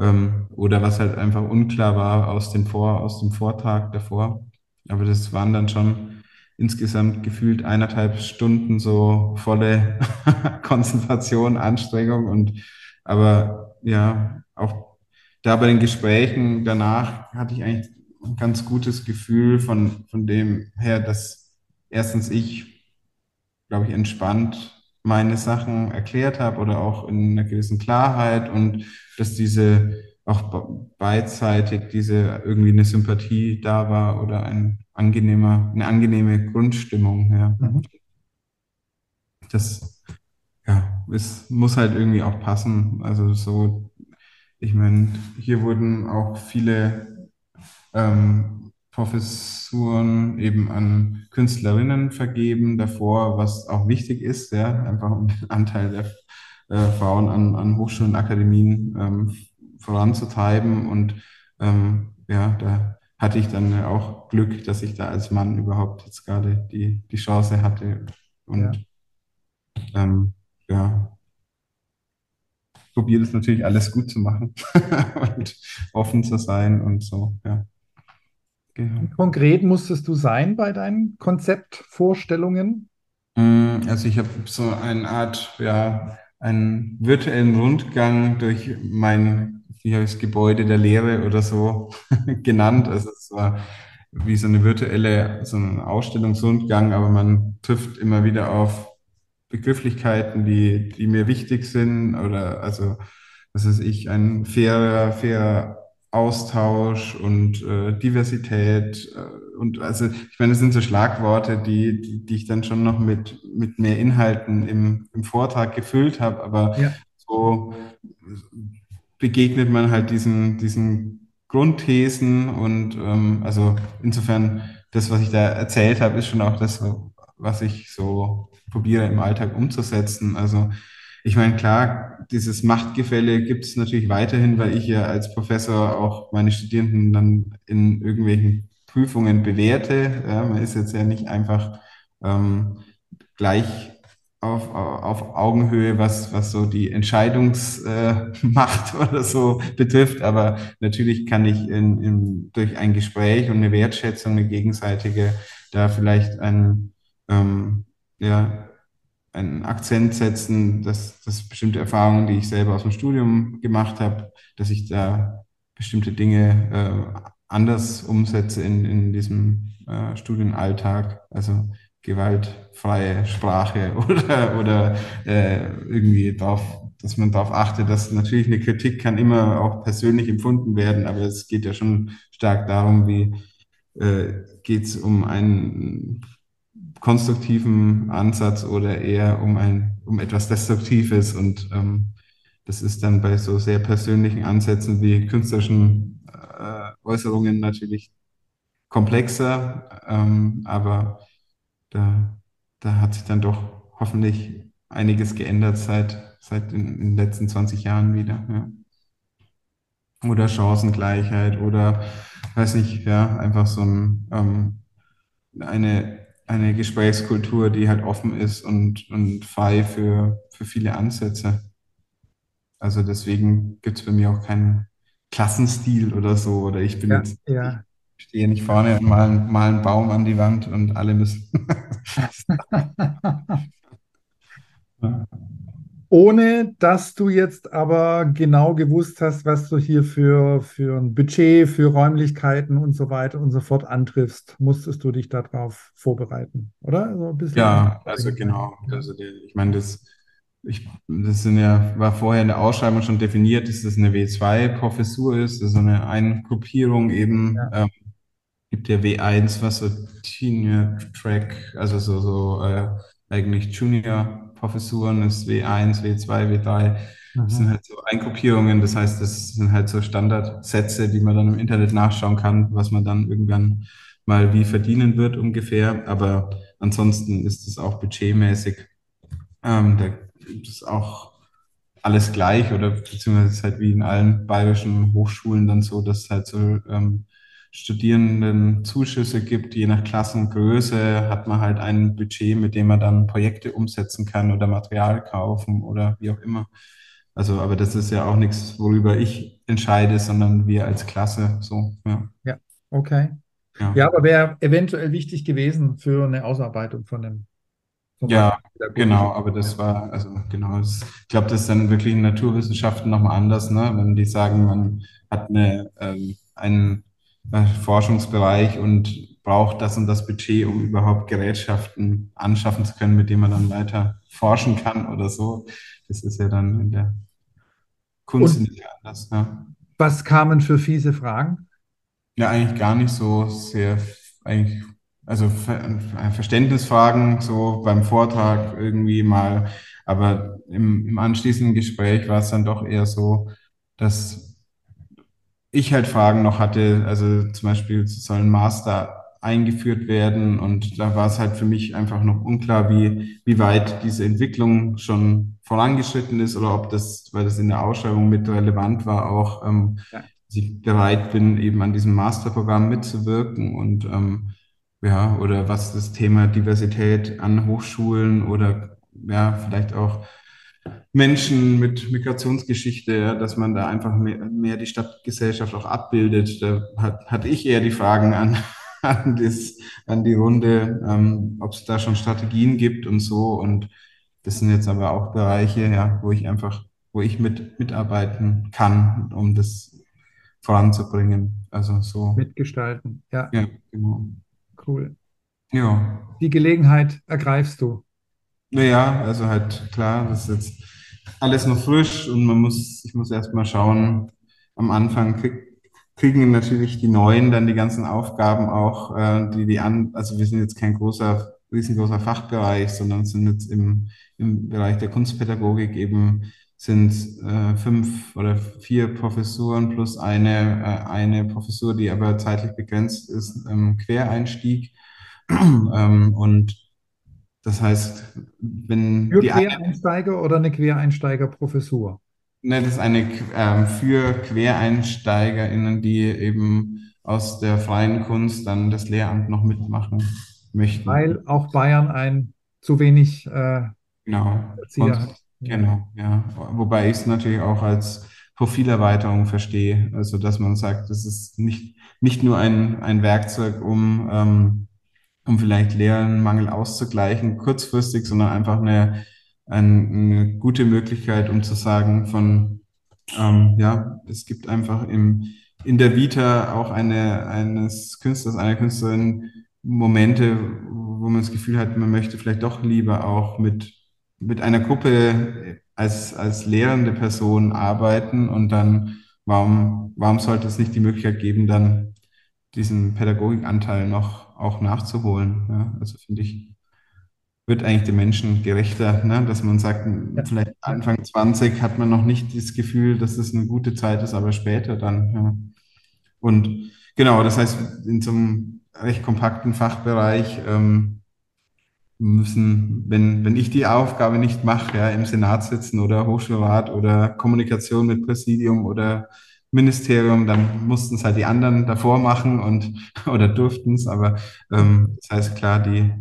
ähm, oder was halt einfach unklar war aus dem Vor aus dem Vortrag davor. Aber das waren dann schon insgesamt gefühlt eineinhalb Stunden so volle Konzentration, Anstrengung und aber ja, auch da bei den Gesprächen danach hatte ich eigentlich ganz gutes Gefühl von, von dem her, dass erstens ich, glaube ich, entspannt meine Sachen erklärt habe oder auch in einer gewissen Klarheit und dass diese auch beidseitig diese irgendwie eine Sympathie da war oder ein angenehmer, eine angenehme Grundstimmung. Ja. Mhm. Das ja, es muss halt irgendwie auch passen. Also so, ich meine, hier wurden auch viele ähm, Professuren eben an Künstlerinnen vergeben davor, was auch wichtig ist, ja, einfach um den Anteil der äh, Frauen an, an Hochschulen und Akademien ähm, voranzutreiben. Und ähm, ja, da hatte ich dann auch Glück, dass ich da als Mann überhaupt jetzt gerade die, die Chance hatte. Und ja, ähm, ja probiere das natürlich alles gut zu machen und offen zu sein und so, ja. Genau. Konkret musstest du sein bei deinen Konzeptvorstellungen? Mm, also ich habe so eine Art, ja, einen virtuellen Rundgang durch mein wie habe ich das Gebäude der Lehre oder so genannt. Also es war wie so eine virtuelle, so ein Ausstellungsrundgang, aber man trifft immer wieder auf Begrifflichkeiten, die, die mir wichtig sind oder also, was weiß ich, ein fairer, fairer Austausch und äh, Diversität äh, und also ich meine, das sind so Schlagworte, die, die, die ich dann schon noch mit, mit mehr Inhalten im, im Vortrag gefüllt habe, aber ja. so begegnet man halt diesen, diesen Grundthesen und ähm, also insofern das, was ich da erzählt habe, ist schon auch das, was ich so probiere im Alltag umzusetzen. Also ich meine, klar, dieses Machtgefälle gibt es natürlich weiterhin, weil ich ja als Professor auch meine Studierenden dann in irgendwelchen Prüfungen bewerte. Ja, man ist jetzt ja nicht einfach ähm, gleich auf, auf Augenhöhe, was, was so die Entscheidungsmacht äh, oder so betrifft. Aber natürlich kann ich in, in, durch ein Gespräch und eine Wertschätzung, eine gegenseitige, da vielleicht ein, ähm, ja, einen Akzent setzen, dass, dass bestimmte Erfahrungen, die ich selber aus dem Studium gemacht habe, dass ich da bestimmte Dinge äh, anders umsetze in, in diesem äh, Studienalltag. Also gewaltfreie Sprache oder, oder äh, irgendwie darauf, dass man darauf achtet, dass natürlich eine Kritik kann immer auch persönlich empfunden werden, aber es geht ja schon stark darum, wie, äh, geht es um einen konstruktiven Ansatz oder eher um ein, um etwas Destruktives und ähm, das ist dann bei so sehr persönlichen Ansätzen wie künstlerischen äh, Äußerungen natürlich komplexer, ähm, aber da, da hat sich dann doch hoffentlich einiges geändert seit, seit in, in den letzten 20 Jahren wieder. Ja. Oder Chancengleichheit oder, weiß nicht, ja, einfach so ein, ähm, eine, eine Gesprächskultur, die halt offen ist und, und frei für, für viele Ansätze. Also deswegen gibt es bei mir auch keinen Klassenstil oder so. Oder ich bin Ja, jetzt, ja. ich stehe nicht vorne und mal, mal einen Baum an die Wand und alle müssen. Ohne dass du jetzt aber genau gewusst hast, was du hier für, für ein Budget, für Räumlichkeiten und so weiter und so fort antriffst, musstest du dich darauf vorbereiten, oder? So. Ja, also genau. Also die, ich meine, das, ich, das sind ja, war vorher in der Ausschreibung schon definiert, dass das eine W2-Professur ist, also eine Eingruppierung eben. Ja. Ähm, gibt ja W1, was so Tenure Track, also so, so äh, eigentlich Junior-Professuren ist W1, W2, W3. Das sind Aha. halt so Eingruppierungen, das heißt, das sind halt so Standardsätze, die man dann im Internet nachschauen kann, was man dann irgendwann mal wie verdienen wird ungefähr. Aber ansonsten ist es auch budgetmäßig, ähm, da es auch alles gleich oder beziehungsweise es ist halt wie in allen bayerischen Hochschulen dann so, dass es halt so ähm, Studierenden Zuschüsse gibt, je nach Klassengröße hat man halt ein Budget, mit dem man dann Projekte umsetzen kann oder Material kaufen oder wie auch immer. Also, aber das ist ja auch nichts, worüber ich entscheide, sondern wir als Klasse so, ja. Ja, okay. Ja, Ja, aber wäre eventuell wichtig gewesen für eine Ausarbeitung von dem, ja genau, aber das war, also genau, das, ich glaube, das ist dann wirklich in Naturwissenschaften nochmal anders, ne? Wenn die sagen, man hat eine, ähm, einen Forschungsbereich und braucht das und das Budget, um überhaupt Gerätschaften anschaffen zu können, mit denen man dann weiter forschen kann oder so. Das ist ja dann in der Kunst Und nicht anders. Ja, was kamen für fiese Fragen? ja eigentlich gar nicht so sehr, eigentlich, also Ver äh, Verständnisfragen so beim Vortrag irgendwie mal, aber im, im anschließenden Gespräch war es dann doch eher so, dass ich halt Fragen noch hatte, also zum Beispiel soll ein Master eingeführt werden und da war es halt für mich einfach noch unklar, wie, wie weit diese Entwicklung schon vorangeschritten ist oder ob das, weil das in der Ausschreibung mit relevant war, auch ähm, Ja. dass ich bereit bin, eben an diesem Masterprogramm mitzuwirken und ähm, ja, oder was das Thema Diversität an Hochschulen oder ja, vielleicht auch Menschen mit Migrationsgeschichte, ja, dass man da einfach mehr, mehr die Stadtgesellschaft auch abbildet. Da hat, hatte ich eher die Fragen an, an, das, an die Runde, ähm, ob es da schon Strategien gibt und so. Und das sind jetzt aber auch Bereiche, ja, wo ich einfach, wo ich mit mitarbeiten kann, um das voranzubringen. Also so, Mitgestalten. Ja, ja, genau. cool. Ja. Die Gelegenheit ergreifst du. Naja, also halt klar, das ist jetzt alles noch frisch und man muss, ich muss erst mal schauen, am Anfang krieg, kriegen natürlich die Neuen dann die ganzen Aufgaben auch, äh, die die an, also wir sind jetzt kein großer, riesengroßer Fachbereich, sondern sind jetzt im, im Bereich der Kunstpädagogik eben sind äh, fünf oder vier Professuren plus eine, äh, eine Professur, die aber zeitlich begrenzt ist, ähm, Quereinstieg. ähm, und das heißt, wenn Für die Quereinsteiger oder eine Quereinsteigerprofessur? ne, das ist eine ähm, für QuereinsteigerInnen, die eben aus der freien Kunst dann das Lehramt noch mitmachen möchten. Weil auch Bayern ein zu wenig äh, Genau. Erzieher hat. Genau, ja. Wobei ich es natürlich auch als Profilerweiterung verstehe. Also, dass man sagt, das ist nicht, nicht nur ein, ein Werkzeug, um, ähm, um vielleicht Lehrenmangel auszugleichen, kurzfristig, sondern einfach eine, ein, eine gute Möglichkeit, um zu sagen, von, ähm, ja, es gibt einfach im, in der Vita auch eine, eines Künstlers, einer Künstlerin Momente, wo man das Gefühl hat, man möchte vielleicht doch lieber auch mit, mit einer Gruppe als, als lehrende Person arbeiten und dann, warum, warum sollte es nicht die Möglichkeit geben, dann diesen Pädagogikanteil noch auch nachzuholen. Ja? Also finde ich, wird eigentlich den Menschen gerechter, ne? dass man sagt, ja. vielleicht Anfang 20 hat man noch nicht das Gefühl, dass es eine gute Zeit ist, aber später dann. Ja. Und genau, das heißt, in so einem recht kompakten Fachbereich ähm, müssen, wenn, wenn ich die Aufgabe nicht mache, ja, im Senat sitzen oder Hochschulrat oder Kommunikation mit Präsidium oder Ministerium, dann mussten es halt die anderen davor machen und oder durften es. Aber ähm, das heißt klar, die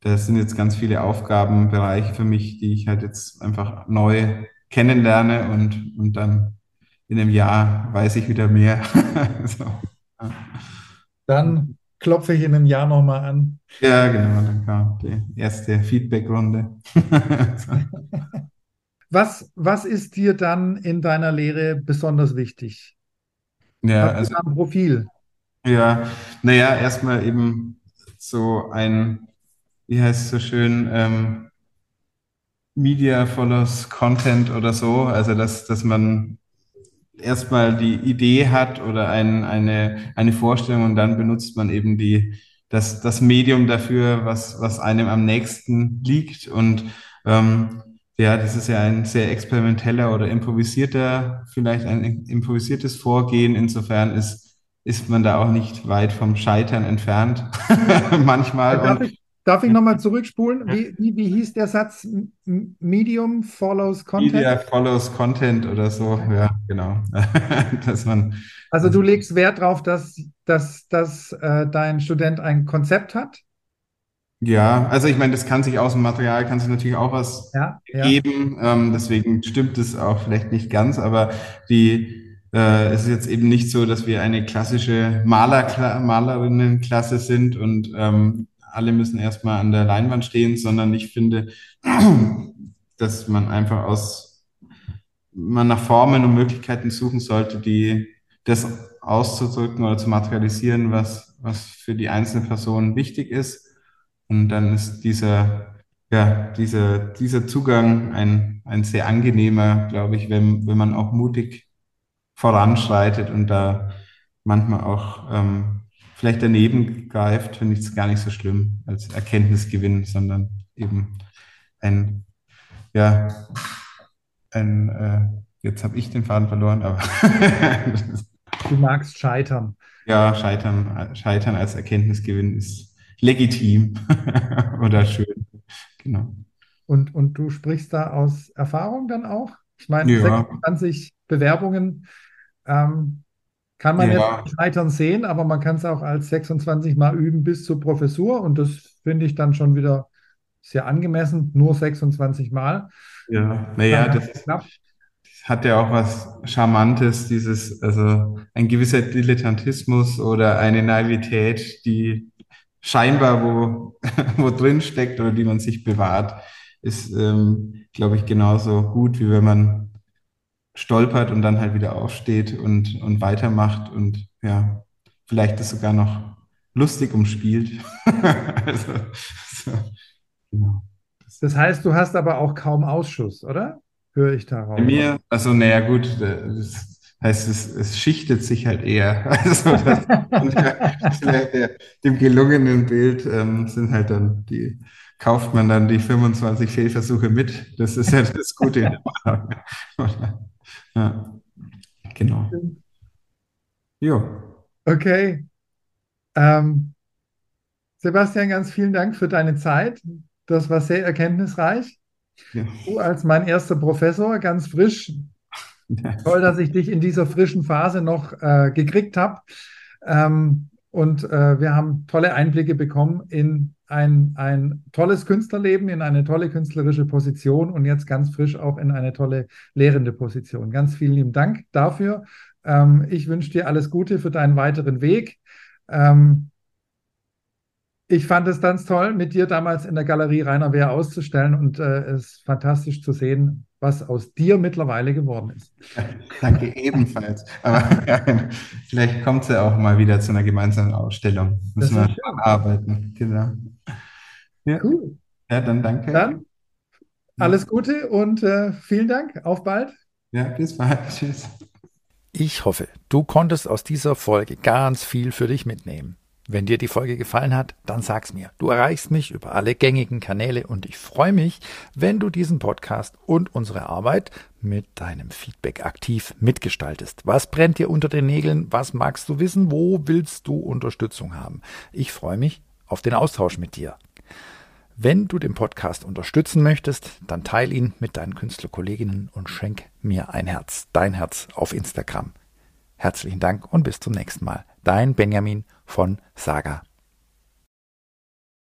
das sind jetzt ganz viele Aufgabenbereiche für mich, die ich halt jetzt einfach neu kennenlerne und, und dann in einem Jahr weiß ich wieder mehr. so. Dann klopfe ich in einem Jahr nochmal an. Ja, genau, dann kam die erste Feedback-Runde. was, was ist dir dann in deiner Lehre besonders wichtig? Ja, also am Profil. Ja, naja, erstmal eben so ein wie heißt es so schön, ähm, Media follows Content oder so. Also, dass, dass man erstmal die Idee hat oder ein, eine, eine Vorstellung und dann benutzt man eben die, das, das Medium dafür, was, was einem am nächsten liegt. Und ähm, ja, das ist ja ein sehr experimenteller oder improvisierter, vielleicht ein improvisiertes Vorgehen. Insofern ist, ist man da auch nicht weit vom Scheitern entfernt, manchmal. Darf ich, Darf ich nochmal zurückspulen? Wie, wie, wie hieß der Satz? Medium follows Content? Media follows Content oder so, ja, genau. dass man, also du legst Wert darauf, dass, dass, dass äh, dein Student ein Konzept hat? Ja, also ich meine, das kann sich aus dem Material, kann sich natürlich auch was ja, geben. Ja. Ähm, deswegen stimmt es auch vielleicht nicht ganz, aber die, äh, es ist jetzt eben nicht so, dass wir eine klassische Maler, Malerinnenklasse sind und ähm, alle müssen erstmal an der Leinwand stehen, sondern ich finde, dass man einfach aus, man nach Formen und Möglichkeiten suchen sollte, die das auszudrücken oder zu materialisieren, was, was für die einzelne Person wichtig ist. Und dann ist dieser, ja, dieser, dieser Zugang ein, ein sehr angenehmer, glaube ich, wenn, wenn man auch mutig voranschreitet und da manchmal auch ähm, vielleicht daneben greift, finde ich es gar nicht so schlimm als Erkenntnisgewinn, sondern eben ein, ja, ein, äh, jetzt habe ich den Faden verloren, aber. du magst scheitern. Ja, scheitern, scheitern als Erkenntnisgewinn ist legitim oder schön. Genau. Und, und du sprichst da aus Erfahrung dann auch? Ich meine, ja. 26 Bewerbungen. Ähm, kann man ja. jetzt scheitern sehen, aber man kann es auch als 26 Mal üben bis zur Professur und das finde ich dann schon wieder sehr angemessen, nur 26 Mal. Ja, naja, das, das hat ja auch was Charmantes, dieses, also ein gewisser Dilettantismus oder eine Naivität, die scheinbar wo, wo drin steckt oder die man sich bewahrt, ist, ähm, glaube ich, genauso gut, wie wenn man stolpert und dann halt wieder aufsteht und, und weitermacht und ja, vielleicht das sogar noch lustig umspielt. also, so, genau. Das heißt, du hast aber auch kaum Ausschuss, oder? Höre ich darauf. Bei mir, also naja gut, das heißt, es, es schichtet sich halt eher. Also das, der, dem gelungenen Bild ähm, sind halt dann die, kauft man dann die 25 Fehlversuche mit. Das ist ja das Gute. Ja, genau. Jo. Okay. Ähm, Sebastian, ganz vielen Dank für deine Zeit. Das war sehr erkenntnisreich. Ja. Du als mein erster Professor, ganz frisch. Toll, dass ich dich in dieser frischen Phase noch äh, gekriegt habe. Ähm, und äh, wir haben tolle Einblicke bekommen in ein, ein tolles Künstlerleben, in eine tolle künstlerische Position und jetzt ganz frisch auch in eine tolle lehrende Position. Ganz vielen lieben Dank dafür. Ähm, ich wünsche dir alles Gute für deinen weiteren Weg. Ähm, ich fand es ganz toll, mit dir damals in der Galerie Rainer Wehr auszustellen und äh, es ist fantastisch zu sehen, was aus dir mittlerweile geworden ist. Danke ebenfalls. Aber vielleicht kommt es ja auch mal wieder zu einer gemeinsamen Ausstellung. Müssen wir arbeiten. Genau. Ja. Cool. Ja, dann danke. Dann alles Gute und äh, vielen Dank. Auf bald. Ja, bis bald. Tschüss. Ich hoffe, du konntest aus dieser Folge ganz viel für dich mitnehmen. Wenn dir die Folge gefallen hat, dann sag's mir. Du erreichst mich über alle gängigen Kanäle und ich freue mich, wenn du diesen Podcast und unsere Arbeit mit deinem Feedback aktiv mitgestaltest. Was brennt dir unter den Nägeln? Was magst du wissen? Wo willst du Unterstützung haben? Ich freue mich auf den Austausch mit dir. Wenn du den Podcast unterstützen möchtest, dann teile ihn mit deinen Künstlerkolleginnen und schenk mir ein Herz, dein Herz auf Instagram. Herzlichen Dank und bis zum nächsten Mal. Dein Benjamin von Saga